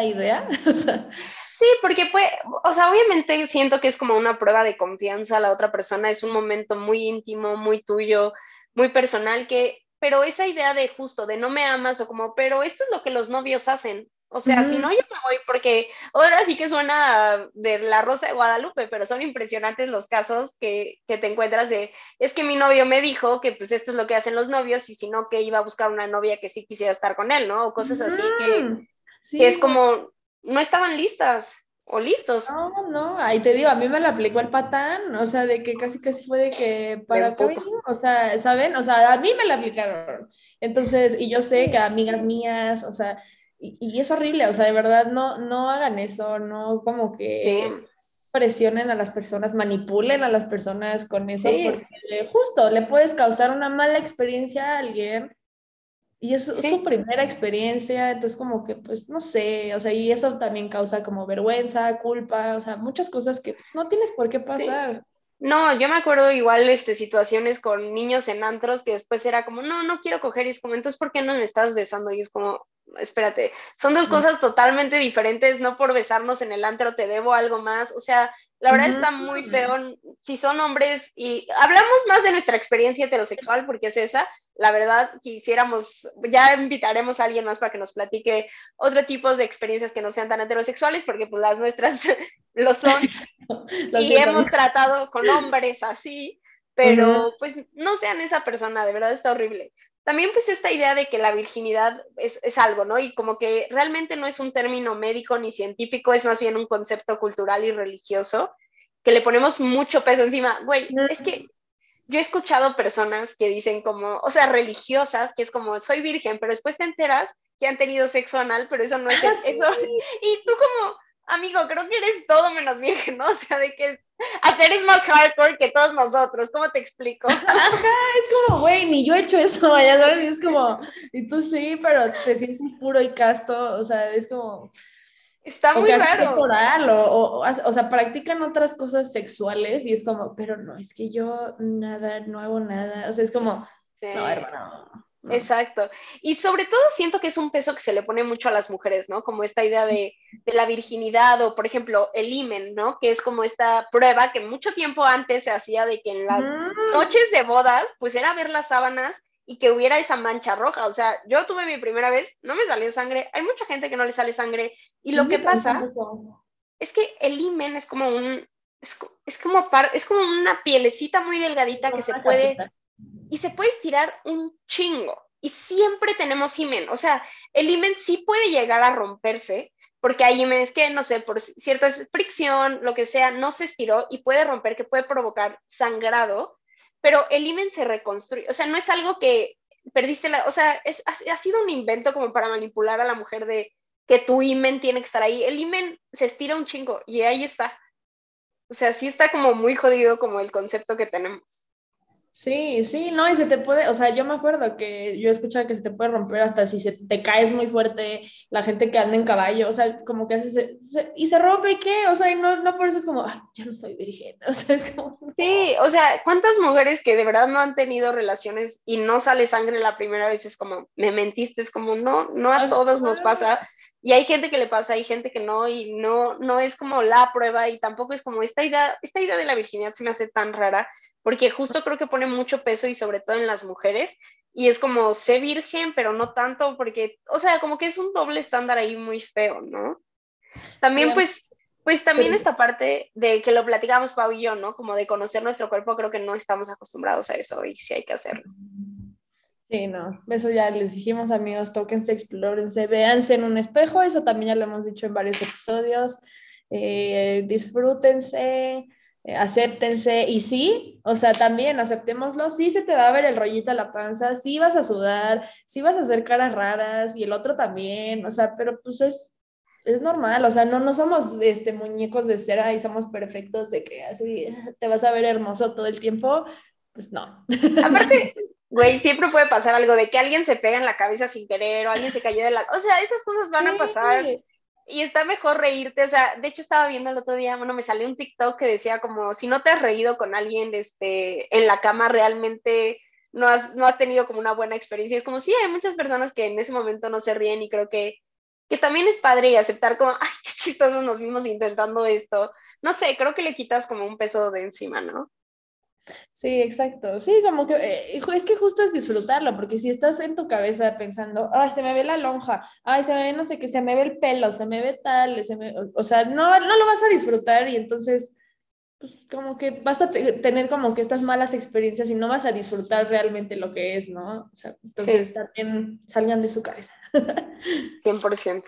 idea. Sí, porque pues, o sea, obviamente siento que es como una prueba de confianza a la otra persona, es un momento muy íntimo, muy tuyo, muy personal, que, pero esa idea de justo, de no me amas o como, pero esto es lo que los novios hacen, O sea, si no, yo me voy porque ahora sí que suena de la Rosa de Guadalupe, pero son impresionantes los casos que, que, te encuentras de, es que mi novio me dijo que pues esto es lo que hacen los novios y si no, que iba a buscar una novia que sí quisiera estar con él, ¿no? O cosas así que, que es como, no estaban listas o listos. No, no, ahí te digo, a mí me la aplicó el patán, o sea, de que casi casi fue de que para qué o sea, ¿saben? O sea, a mí me la aplicaron. Entonces, y yo sé que amigas mías, o sea, y, es horrible, o sea, de verdad, no, no hagan eso, no como que presionen a las personas, manipulen a las personas con eso, porque justo le puedes causar una mala experiencia a alguien y es su primera experiencia, entonces como que, pues, no sé, o sea, y eso también causa como vergüenza, culpa, o sea, muchas cosas que no tienes por qué pasar. No, yo me acuerdo igual este, situaciones con niños en antros que después era como, no, no quiero coger y es como, entonces, ¿por qué no me estás besando? Y es como, espérate, son dos cosas totalmente diferentes, no por besarnos en el antro te debo algo más, o sea, la verdad está muy feo, si son hombres y hablamos más de nuestra experiencia heterosexual porque es esa, la verdad quisiéramos, ya invitaremos a alguien más para que nos platique otro tipo de experiencias que no sean tan heterosexuales porque pues las nuestras lo son y hemos tratado con hombres así, pero pues no sean esa persona, de verdad está horrible también pues esta idea de que la virginidad es, es, algo, ¿no? Y como que realmente no es un término médico ni científico, es más bien un concepto cultural y religioso, que le ponemos mucho peso encima. Güey, es que yo he escuchado personas que dicen como, o sea, religiosas, que es como, soy virgen, pero después te enteras que han tenido sexo anal, pero eso no es ah, eso. Y tú como, amigo, creo que eres todo menos virgen, ¿no? O sea, de que hacer es más hardcore que todos nosotros, ¿cómo te explico? Ajá, es como, güey, ni yo he hecho eso, ya sabes, y es como, y tú sí, pero te sientes puro y casto, o sea, es como... Está muy raro. Oral, o, o, sea, practican otras cosas sexuales y es como, pero no, es que yo nada, no hago nada, o sea, es como, no, hermano, Exacto. Y sobre todo siento que es un peso que se le pone mucho a las mujeres, ¿no? Como esta idea de, la virginidad o, por ejemplo, el imen, ¿no? Que es como esta prueba que mucho tiempo antes se hacía de que en las noches de bodas, pues era ver las sábanas y que hubiera esa mancha roja. O sea, yo tuve mi primera vez, no me salió sangre. Hay mucha gente que no le sale sangre. Y lo que pasa es que el imen es como un, es, como, es como una pielecita muy delgadita que se puede y se puede estirar un chingo. Y siempre tenemos imen. O sea, el imen sí puede llegar a romperse, porque hay imenes que, no sé, por cierta fricción, lo que sea, no se estiró y puede romper, que puede provocar sangrado, pero el imen se reconstruye. O sea, no es algo que perdiste la. O sea, es, ha, sido un invento como para manipular a la mujer de que tu imen tiene que estar ahí. El imen se estira un chingo y ahí está. O sea, sí está como muy jodido como el concepto que tenemos. Sí, sí, no, y se te puede, o sea, yo me acuerdo que yo he escuchado que se te puede romper hasta si se te caes muy fuerte, la gente que anda en caballo, o sea, como que hace, y se rompe, ¿y qué? O sea, y no, no por eso es como, ah, ya no soy virgen, o sea, es como... Sí, o sea, ¿cuántas mujeres que de verdad no han tenido relaciones y no sale sangre la primera vez es como, me mentiste, es como, no, no a todos nos pasa, y hay gente que le pasa, hay gente que no, y no, no es como la prueba, y tampoco es como esta idea, esta idea de la virginidad se me hace tan rara, porque justo creo que pone mucho peso y sobre todo en las mujeres, y es como, sé virgen, pero no tanto, porque, o sea, como que es un doble estándar ahí muy feo, ¿no? También pues, pues también esta parte de que lo platicamos Pau y yo, ¿no? Como de conocer nuestro cuerpo, creo que no estamos acostumbrados a eso y sí hay que hacerlo. Sí, no, eso ya les dijimos amigos, tóquense, explórense, véanse en un espejo, eso también ya lo hemos dicho en varios episodios, eh, disfrútense, acéptense y sí, o sea, también aceptémoslo, sí se te va a ver el rollito a la panza, sí vas a sudar, sí vas a hacer caras raras y el otro también, o sea, pero pues es, es normal, o sea, no, no somos este, muñecos de cera y somos perfectos de que así te vas a ver hermoso todo el tiempo, pues no. Aparte, güey, siempre puede pasar algo de que alguien se pega en la cabeza sin querer o alguien se cayó de la... O sea, esas cosas van a pasar y está mejor reírte, o sea, de hecho estaba viendo el otro día, bueno, me salió un TikTok que decía como, si no te has reído con alguien este, en la cama, realmente no has, no has tenido como una buena experiencia. Es como, sí, hay muchas personas que en ese momento no se ríen y creo que, que también es padre y aceptar como, ay, qué chistosos nos vimos intentando esto. No sé, creo que le quitas como un peso de encima, ¿no? Sí, exacto. Sí, como que eh, es que justo es disfrutarlo, porque si estás en tu cabeza pensando, ay, se me ve la lonja, ay, se me ve no sé qué, se me ve el pelo, se me ve tal, se me... o sea, no, no lo vas a disfrutar y entonces, pues como que vas a tener como que estas malas experiencias y no vas a disfrutar realmente lo que es, ¿no? O sea, entonces también salgan de su cabeza. 100%.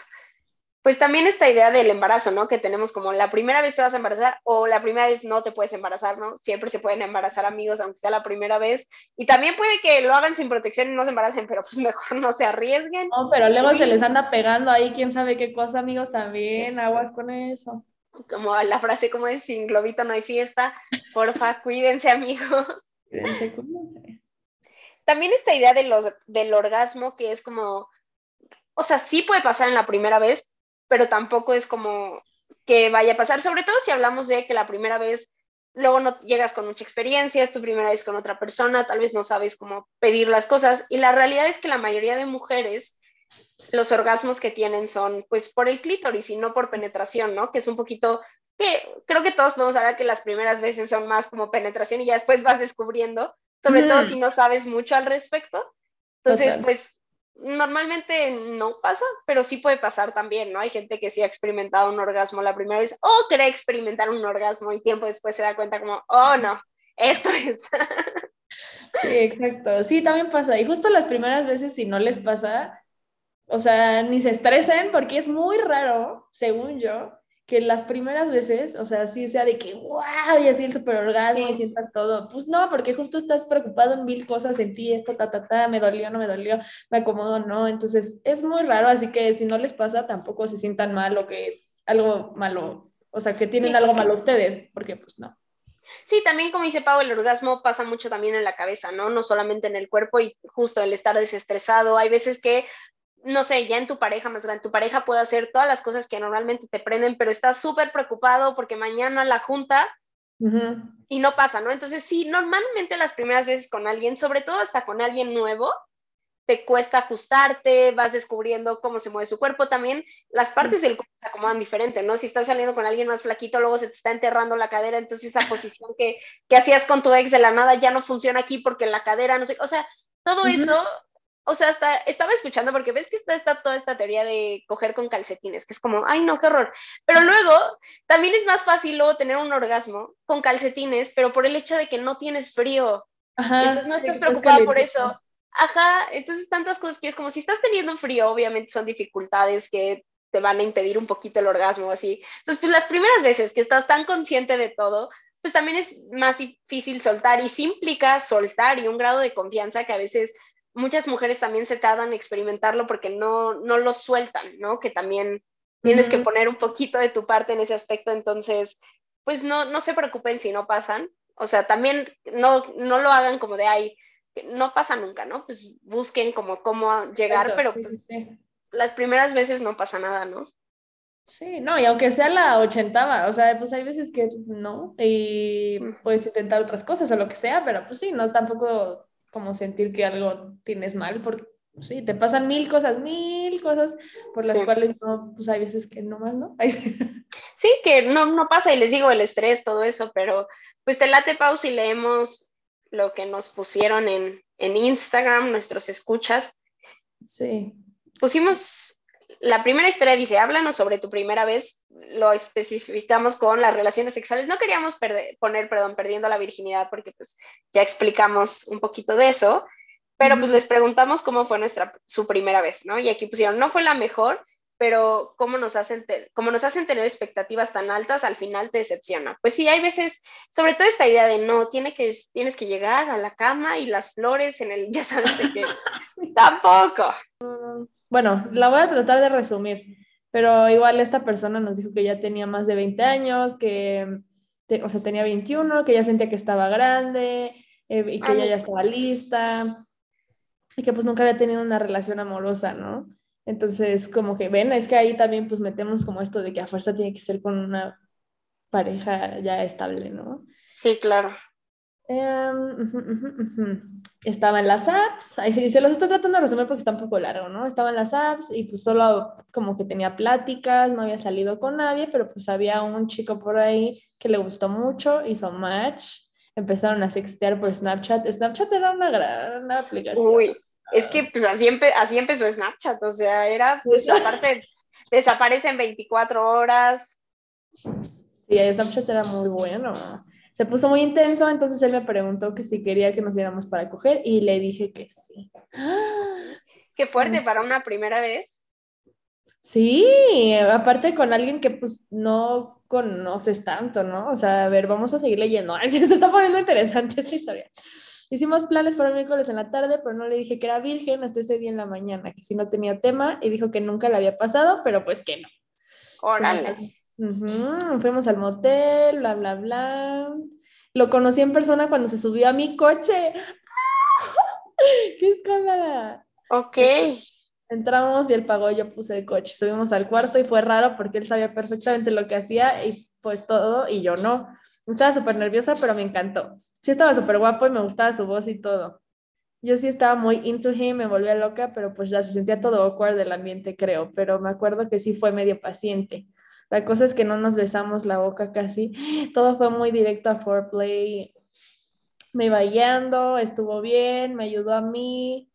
Pues también esta idea del embarazo, ¿no? Que tenemos como la primera vez te vas a embarazar o la primera vez no te puedes embarazar, ¿no? Siempre se pueden embarazar amigos, aunque sea la primera vez. Y también puede que lo hagan sin protección y no se embaracen, pero pues mejor no se arriesguen. No, pero luego se les anda pegando ahí, quién sabe qué cosa, amigos, también, aguas con eso. Como la frase como es, sin globito no hay fiesta, porfa, cuídense amigos. Cuídense, cuídense. También esta idea de los, del orgasmo que es como, o sea, sí puede pasar en la primera vez, pero tampoco es como que vaya a pasar, sobre todo si hablamos de que la primera vez luego no llegas con mucha experiencia, es tu primera vez con otra persona, tal vez no sabes cómo pedir las cosas y la realidad es que la mayoría de mujeres los orgasmos que tienen son pues por el clítoris y no por penetración, ¿no? Que es un poquito que creo que todos podemos hablar que las primeras veces son más como penetración y ya después vas descubriendo, sobre todo si no sabes mucho al respecto. Entonces, pues normalmente no pasa, pero sí puede pasar también, ¿no? Hay gente que sí ha experimentado un orgasmo la primera vez o cree experimentar un orgasmo y tiempo después se da cuenta como, oh no, esto es. sí, exacto. Sí, también pasa. Y justo las primeras veces, si no les pasa, o sea, ni se estresen porque es muy raro, según yo, que las primeras veces, o sea, sí sea de que, wow, y así el super orgasmo y sientas todo. Pues no, porque justo estás preocupado en mil cosas en ti, esto, ta, ta, ta, me dolió, no me dolió, me acomodo, no. Entonces, es muy raro, así que si no les pasa, tampoco se sientan mal o que algo malo, o sea, que tienen algo malo ustedes, porque pues no. Sí, también como dice Pau, el orgasmo pasa mucho también en la cabeza, ¿no? No solamente en el cuerpo y justo el estar desestresado. Hay veces que no sé, ya en tu pareja más grande, tu pareja puede hacer todas las cosas que normalmente te prenden, pero estás súper preocupado porque mañana la junta y no pasa, ¿no? Entonces, sí, normalmente las primeras veces con alguien, sobre todo hasta con alguien nuevo, te cuesta ajustarte, vas descubriendo cómo se mueve su cuerpo. También las partes del cuerpo se acomodan diferente, ¿no? Si estás saliendo con alguien más flaquito, luego se te está enterrando la cadera, entonces esa posición que, que hacías con tu ex de la nada ya no funciona aquí porque la cadera, no sé, o sea, todo eso o sea, hasta estaba escuchando porque ves que está, está, toda esta teoría de coger con calcetines, que es como, ay, no, qué horror. Pero luego también es más fácil luego tener un orgasmo con calcetines, pero por el hecho de que no tienes frío. Ajá, entonces no estás preocupada por eso. Ajá, entonces tantas cosas que es como si estás teniendo frío, obviamente son dificultades que te van a impedir un poquito el orgasmo así. Entonces, pues las primeras veces que estás tan consciente de todo, pues también es más difícil soltar y sí implica soltar y un grado de confianza que a veces muchas mujeres también se tardan en experimentarlo porque no, no lo sueltan, ¿no? Que también tienes que poner un poquito de tu parte en ese aspecto, entonces, pues no, no se preocupen si no pasan, o sea, también no, no lo hagan como de, ay, no pasa nunca, ¿no? Pues busquen como cómo llegar, pero pues las primeras veces no pasa nada, ¿no? Sí, no, y aunque sea la ochentava, o sea, pues hay veces que no, y puedes intentar otras cosas o lo que sea, pero pues sí, no tampoco como sentir que algo tienes mal, porque sí, te pasan mil cosas, mil cosas por las cuales no, pues hay veces que no más, ¿no? sí, que no, no pasa y les digo el estrés, todo eso, pero pues te late pausa y leemos lo que nos pusieron en, en Instagram, nuestros escuchas. Sí. Pusimos la primera historia dice, háblanos sobre tu primera vez, lo especificamos con las relaciones sexuales. No queríamos poner, perdón, perdiendo la virginidad porque pues ya explicamos un poquito de eso, pero pues les preguntamos cómo fue nuestra, su primera vez, ¿no? Y aquí pusieron, no fue la mejor, pero cómo nos hacen, cómo nos hacen tener expectativas tan altas, al final te decepciona. Pues sí, hay veces, sobre todo esta idea de no, tiene que, tienes que llegar a la cama y las flores en el, ya sabes de qué, tampoco. Bueno, la voy a tratar de resumir, pero igual esta persona nos dijo que ya tenía más de 20 años, que, o sea, tenía 21, que ya sentía que estaba grande eh, y que ella ya estaba lista y que pues nunca había tenido una relación amorosa, ¿no? Entonces, como que ven, es que ahí también pues metemos como esto de que a fuerza tiene que ser con una pareja ya estable, ¿no? Sí, claro. Em, estaba en las apps, ahí se, los estoy tratando de resumir porque está un poco largo, ¿no? Estaba en las apps y pues solo como que tenía pláticas, no había salido con nadie, pero pues había un chico por ahí que le gustó mucho, hizo match, empezaron a sextear por Snapchat. Snapchat era una gran aplicación. Uy, es que pues así, así empezó Snapchat, o sea, era, pues aparte, desaparece en 24 horas. Sí, Snapchat era muy bueno. Se puso muy intenso, entonces él me preguntó que si quería que nos diéramos para coger y le dije que sí. Qué fuerte para una primera vez. Sí, aparte con alguien que pues no conoces tanto, ¿no? O sea, a ver, vamos a seguir leyendo. Ay, se está poniendo interesante esta historia. Hicimos planes para el miércoles en la tarde, pero no le dije que era virgen hasta ese día en la mañana, que si no tenía tema, y dijo que nunca le había pasado, pero pues que no. Órale. Fuimos al, motel, bla, bla, bla. Lo conocí en persona cuando se subió a mi coche. ¡Qué escándala! Ok. Entramos y él pagó, yo puse el coche. Subimos al cuarto y fue raro porque él sabía perfectamente lo que hacía y pues todo, y yo no. Estaba súper nerviosa, pero me encantó. Sí estaba súper guapo y me gustaba su voz y todo. Yo sí estaba muy into him, me volvía loca, pero pues ya se sentía todo awkward del ambiente, creo. Pero me acuerdo que sí fue medio paciente. La cosa es que no nos besamos la boca casi. Todo fue muy directo a foreplay. Me iba guiando, estuvo bien, me ayudó a mí.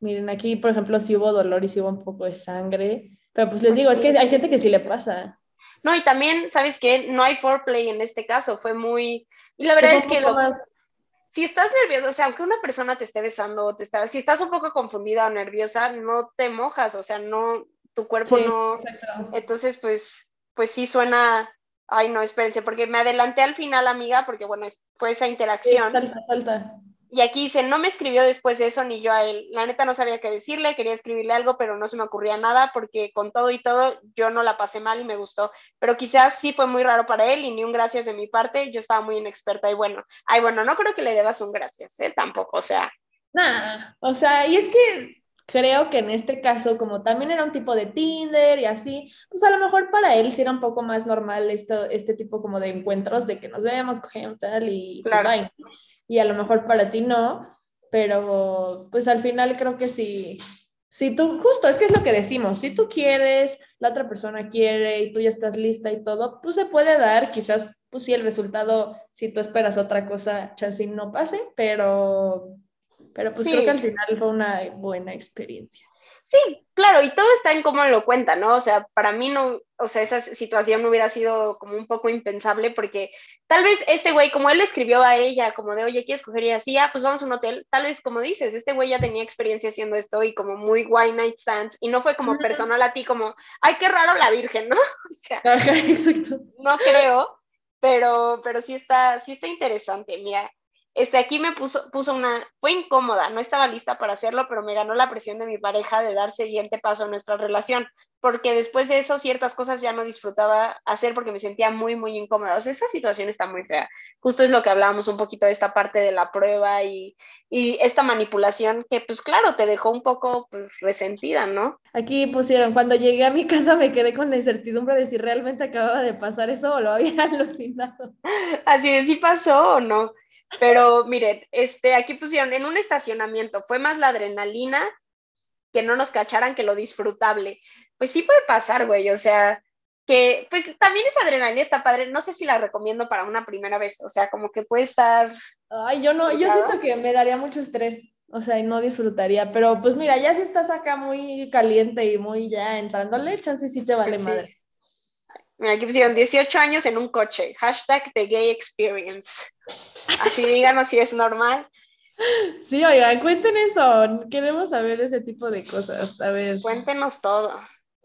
Miren, aquí, por ejemplo, sí hubo dolor y sí hubo un poco de sangre. Pero pues les pues digo, es que hay gente que sí le pasa. No, y también, ¿sabes qué? No hay foreplay en este caso, fue muy... Y la verdad es que si estás nervioso, o sea, aunque una persona te esté besando, te está... si estás un poco confundida o nerviosa, no te mojas, o sea, no, tu cuerpo no... Entonces, pues, pues sí suena... Ay, no, espérense, porque me adelanté al final, amiga, porque bueno, fue esa interacción. salta, salta. Y aquí dice, no me escribió después de eso ni yo a él. La neta no sabía qué decirle, quería escribirle algo, pero no se me ocurría nada porque con todo y todo yo no la pasé mal y me gustó. Pero quizás sí fue muy raro para él y ni un gracias de mi parte. Yo estaba muy inexperta y bueno, ay, bueno, no creo que le debas un gracias, ¿eh? Tampoco, o sea. Nada, o sea, y es que creo que en este caso, como también era un tipo de Tinder y así, pues a lo mejor para él sí era un poco más normal esto, este tipo como de encuentros de que nos vemos, cogemos tal y pues, claro. y a lo mejor para ti no, pero pues al final creo que sí, si tú, justo, es que es lo que decimos, si tú quieres, la otra persona quiere y tú ya estás lista y todo, pues se puede dar, quizás, pues sí, el resultado, si tú esperas otra cosa, chance no pase, pero, pero pues creo que al final fue una buena experiencia. Sí, claro, y todo está en cómo lo cuenta, ¿no? O sea, para mí no, o sea, esa situación hubiera sido como un poco impensable porque tal vez este güey, como él le escribió a ella, como de, oye, ¿quieres coger? Y así, ah, pues vamos a un hotel, tal vez como dices, este güey ya tenía experiencia haciendo esto y como muy white night stands y no fue como personal a ti como, ay, qué raro la virgen, ¿no? O sea, exacto. no creo, pero, pero sí está, sí está interesante, mira, este, aquí me puso, puso una, fue incómoda, no estaba lista para hacerlo, pero me ganó la presión de mi pareja de dar siguiente paso a nuestra relación, porque después de eso ciertas cosas ya no disfrutaba hacer porque me sentía muy, muy incómoda. O sea, esa situación está muy fea. Justo es lo que hablábamos un poquito de esta parte de la prueba y, y esta manipulación que, pues claro, te dejó un poco pues, resentida, ¿no? Aquí pusieron, cuando llegué a mi casa me quedé con la incertidumbre de si realmente acababa de pasar eso o lo había alucinado. Así de si pasó o no. Pero miren, este, aquí pusieron en un estacionamiento, fue más la adrenalina que no nos cacharan que lo disfrutable. Pues sí puede pasar, güey, o sea, que pues también esa adrenalina está padre, no sé si la recomiendo para una primera vez, o sea, como que puede estar... Ay, yo no, yo siento que me daría mucho estrés, o sea, y no disfrutaría, pero pues mira, ya si estás acá muy caliente y muy ya entrándole, chance sí te vale pues madre. Mira, aquí pusieron 18 años en un coche. Hashtag The Gay Experience. Así díganos si es normal. Sí, oigan, cuenten eso. Queremos saber ese tipo de cosas. A ver. Cuéntenos todo.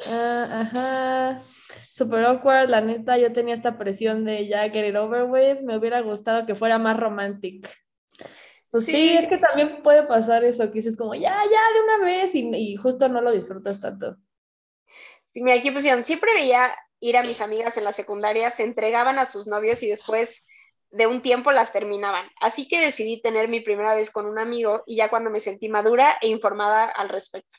Ah, ajá. Super awkward, la neta, yo tenía esta presión de ya get it over with. Me hubiera gustado que fuera más romántico. Pues sí. es que también puede pasar eso, que dices como ya, ya, de una vez y, y justo no lo disfrutas tanto. Sí, mira, aquí pusieron, siempre veía ir a mis amigas en la secundaria, se entregaban a sus novios y después de un tiempo las terminaban. Así que decidí tener mi primera vez con un amigo y ya cuando me sentí madura e informada al respecto.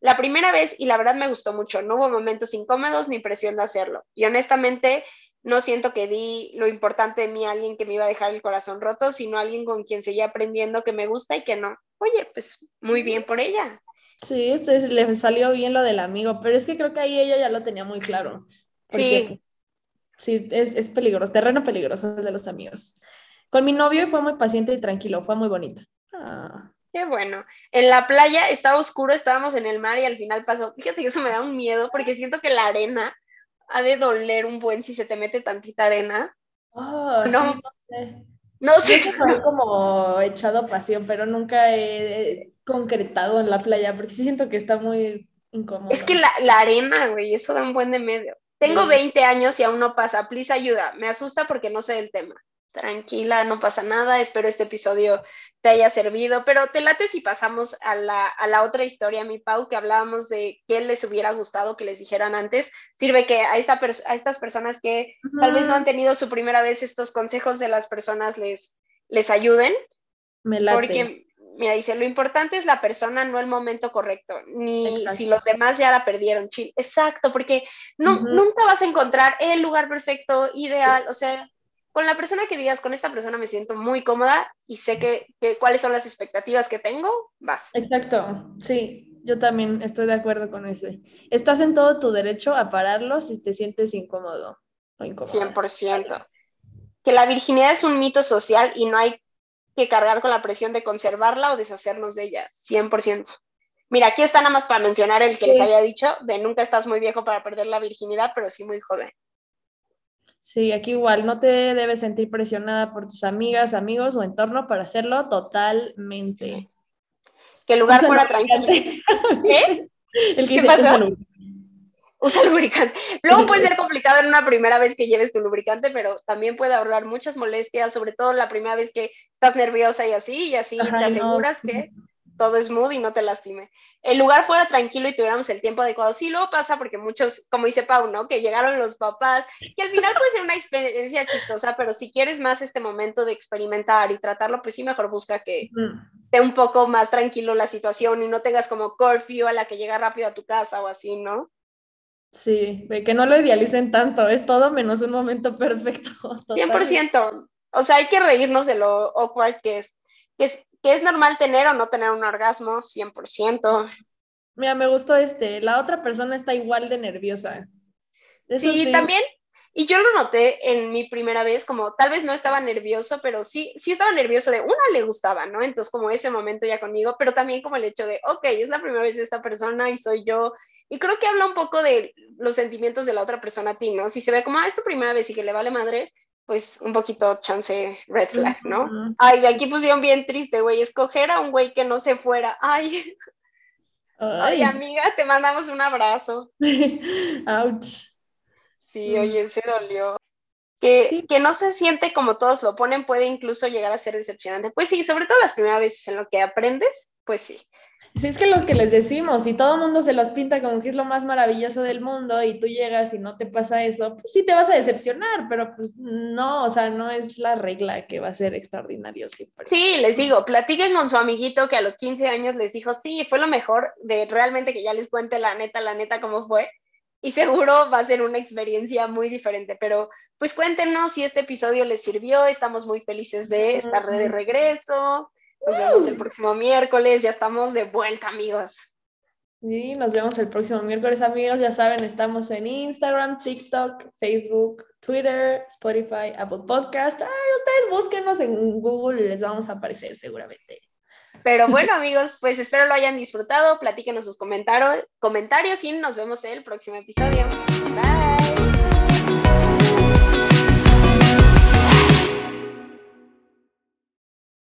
La primera vez, y la verdad me gustó mucho, no hubo momentos incómodos ni presión de hacerlo. Y honestamente, no siento que di lo importante de mí a alguien que me iba a dejar el corazón roto, sino a alguien con quien seguía aprendiendo que me gusta y que no. Oye, pues muy bien por ella. Sí, esto le salió bien lo del amigo, pero es que creo que ahí ella ya lo tenía muy claro. Sí. Sí, es, es peligroso, terreno peligroso de los amigos. Con mi novio fue muy paciente y tranquilo, fue muy bonito. Ah. Qué bueno. En la playa estaba oscuro, estábamos en el mar y al final pasó. Fíjate que eso me da un miedo porque siento que la arena ha de doler un buen si se te mete tantita arena. Oh, no. no sé. No sé. Yo como echado pasión, pero nunca he concretado en la playa porque sí siento que está muy incómodo. Es que la, la arena, güey, eso da un buen de medio. Tengo 20 años y aún no pasa. Please ayuda. Me asusta porque no sé el tema. Tranquila, no pasa nada. Espero este episodio te haya servido. Pero te late si pasamos a la, a la otra historia, mi Pau, que hablábamos de qué les hubiera gustado que les dijeran antes. Sirve que a, esta a estas personas que tal vez no han tenido su primera vez estos consejos de las personas les, les ayuden. Me late. Porque mira, dice, lo importante es la persona, no el momento correcto, ni si los demás ya la perdieron. Exacto, porque no, nunca vas a encontrar el lugar perfecto, ideal, o sea, con la persona que digas, con esta persona me siento muy cómoda y sé que, cuáles son las expectativas que tengo, vas. Exacto, sí, yo también estoy de acuerdo con eso. Estás en todo tu derecho a pararlo si te sientes incómodo o incómoda. 100%. Que la virginidad es un mito social y no hay que cargar con la presión de conservarla o deshacernos de ella, 100%. Mira, aquí está nada más para mencionar el que les había dicho, de nunca estás muy viejo para perder la virginidad, pero sí muy joven. Sí, aquí igual, no te debes sentir presionada por tus amigas, amigos o entorno para hacerlo totalmente. Que el lugar fuera tranquilo. ¿Qué? El que ¿Qué pasó? Usa lubricante. Luego puede ser complicado en una primera vez que lleves tu lubricante, pero también puede ahorrar muchas molestias, sobre todo la primera vez que estás nerviosa y así, y así te aseguras que todo es smooth y no te lastime. El lugar fuera tranquilo y tuviéramos el tiempo adecuado. Sí, luego pasa porque muchos, como dice Pau, ¿no? Que llegaron los papás, que al final puede ser una experiencia chistosa, pero si quieres más este momento de experimentar y tratarlo, pues sí, mejor busca que esté un poco más tranquilo la situación y no tengas como curfew a la que llega rápido a tu casa o así, ¿no? Sí, que no lo idealicen tanto, es todo menos un momento perfecto. 100%. O sea, hay que reírnos de lo awkward que es. Que es, que es normal tener o no tener un orgasmo, 100%. Mira, me gustó este. La otra persona está igual de nerviosa. sí, sí, también. Y yo lo noté en mi primera vez, como tal vez no estaba nervioso, pero sí, sí estaba nervioso de una le gustaba, ¿no? Entonces como ese momento ya conmigo, pero también como el hecho de, ok, es la primera vez de esta persona y soy yo y creo que habla un poco de los sentimientos de la otra persona a ti, ¿no? Si se ve como, ah, es tu primera vez y que le vale madres, pues un poquito chance red flag, ¿no? Ay, de aquí pusieron bien triste, güey, escoger a un güey que no se fuera. Ay. Ay, amiga, te mandamos un abrazo. Ouch. Sí, oye, se dolió. Que, que, no se siente como todos lo ponen, puede incluso llegar a ser decepcionante. Pues sí, sobre todo las primeras veces en lo que aprendes, pues sí. Sí, es que lo que les decimos, y todo el mundo se los pinta como que es lo más maravilloso del mundo y tú llegas y no te pasa eso, pues sí te vas a decepcionar, pero pues no, o sea, no es la regla que va a ser extraordinario siempre. Sí, les digo, platiquen con su amiguito que a los 15 años les dijo, sí, fue lo mejor de realmente que ya les cuente la neta, la neta cómo fue. Y seguro va a ser una experiencia muy diferente, pero pues cuéntenos si este episodio les sirvió, estamos muy felices de estar de regreso. Nos vemos el próximo miércoles, ya estamos de vuelta, amigos. Y nos vemos el próximo miércoles, amigos. Ya saben, estamos en Instagram, TikTok, Facebook, Twitter, Spotify, Apple Podcast. Ay, ustedes búsquenos en Google, les vamos a aparecer seguramente. Pero bueno, amigos, pues espero lo hayan disfrutado. Platíquenos sus comentarios, comentarios y nos vemos en el próximo episodio.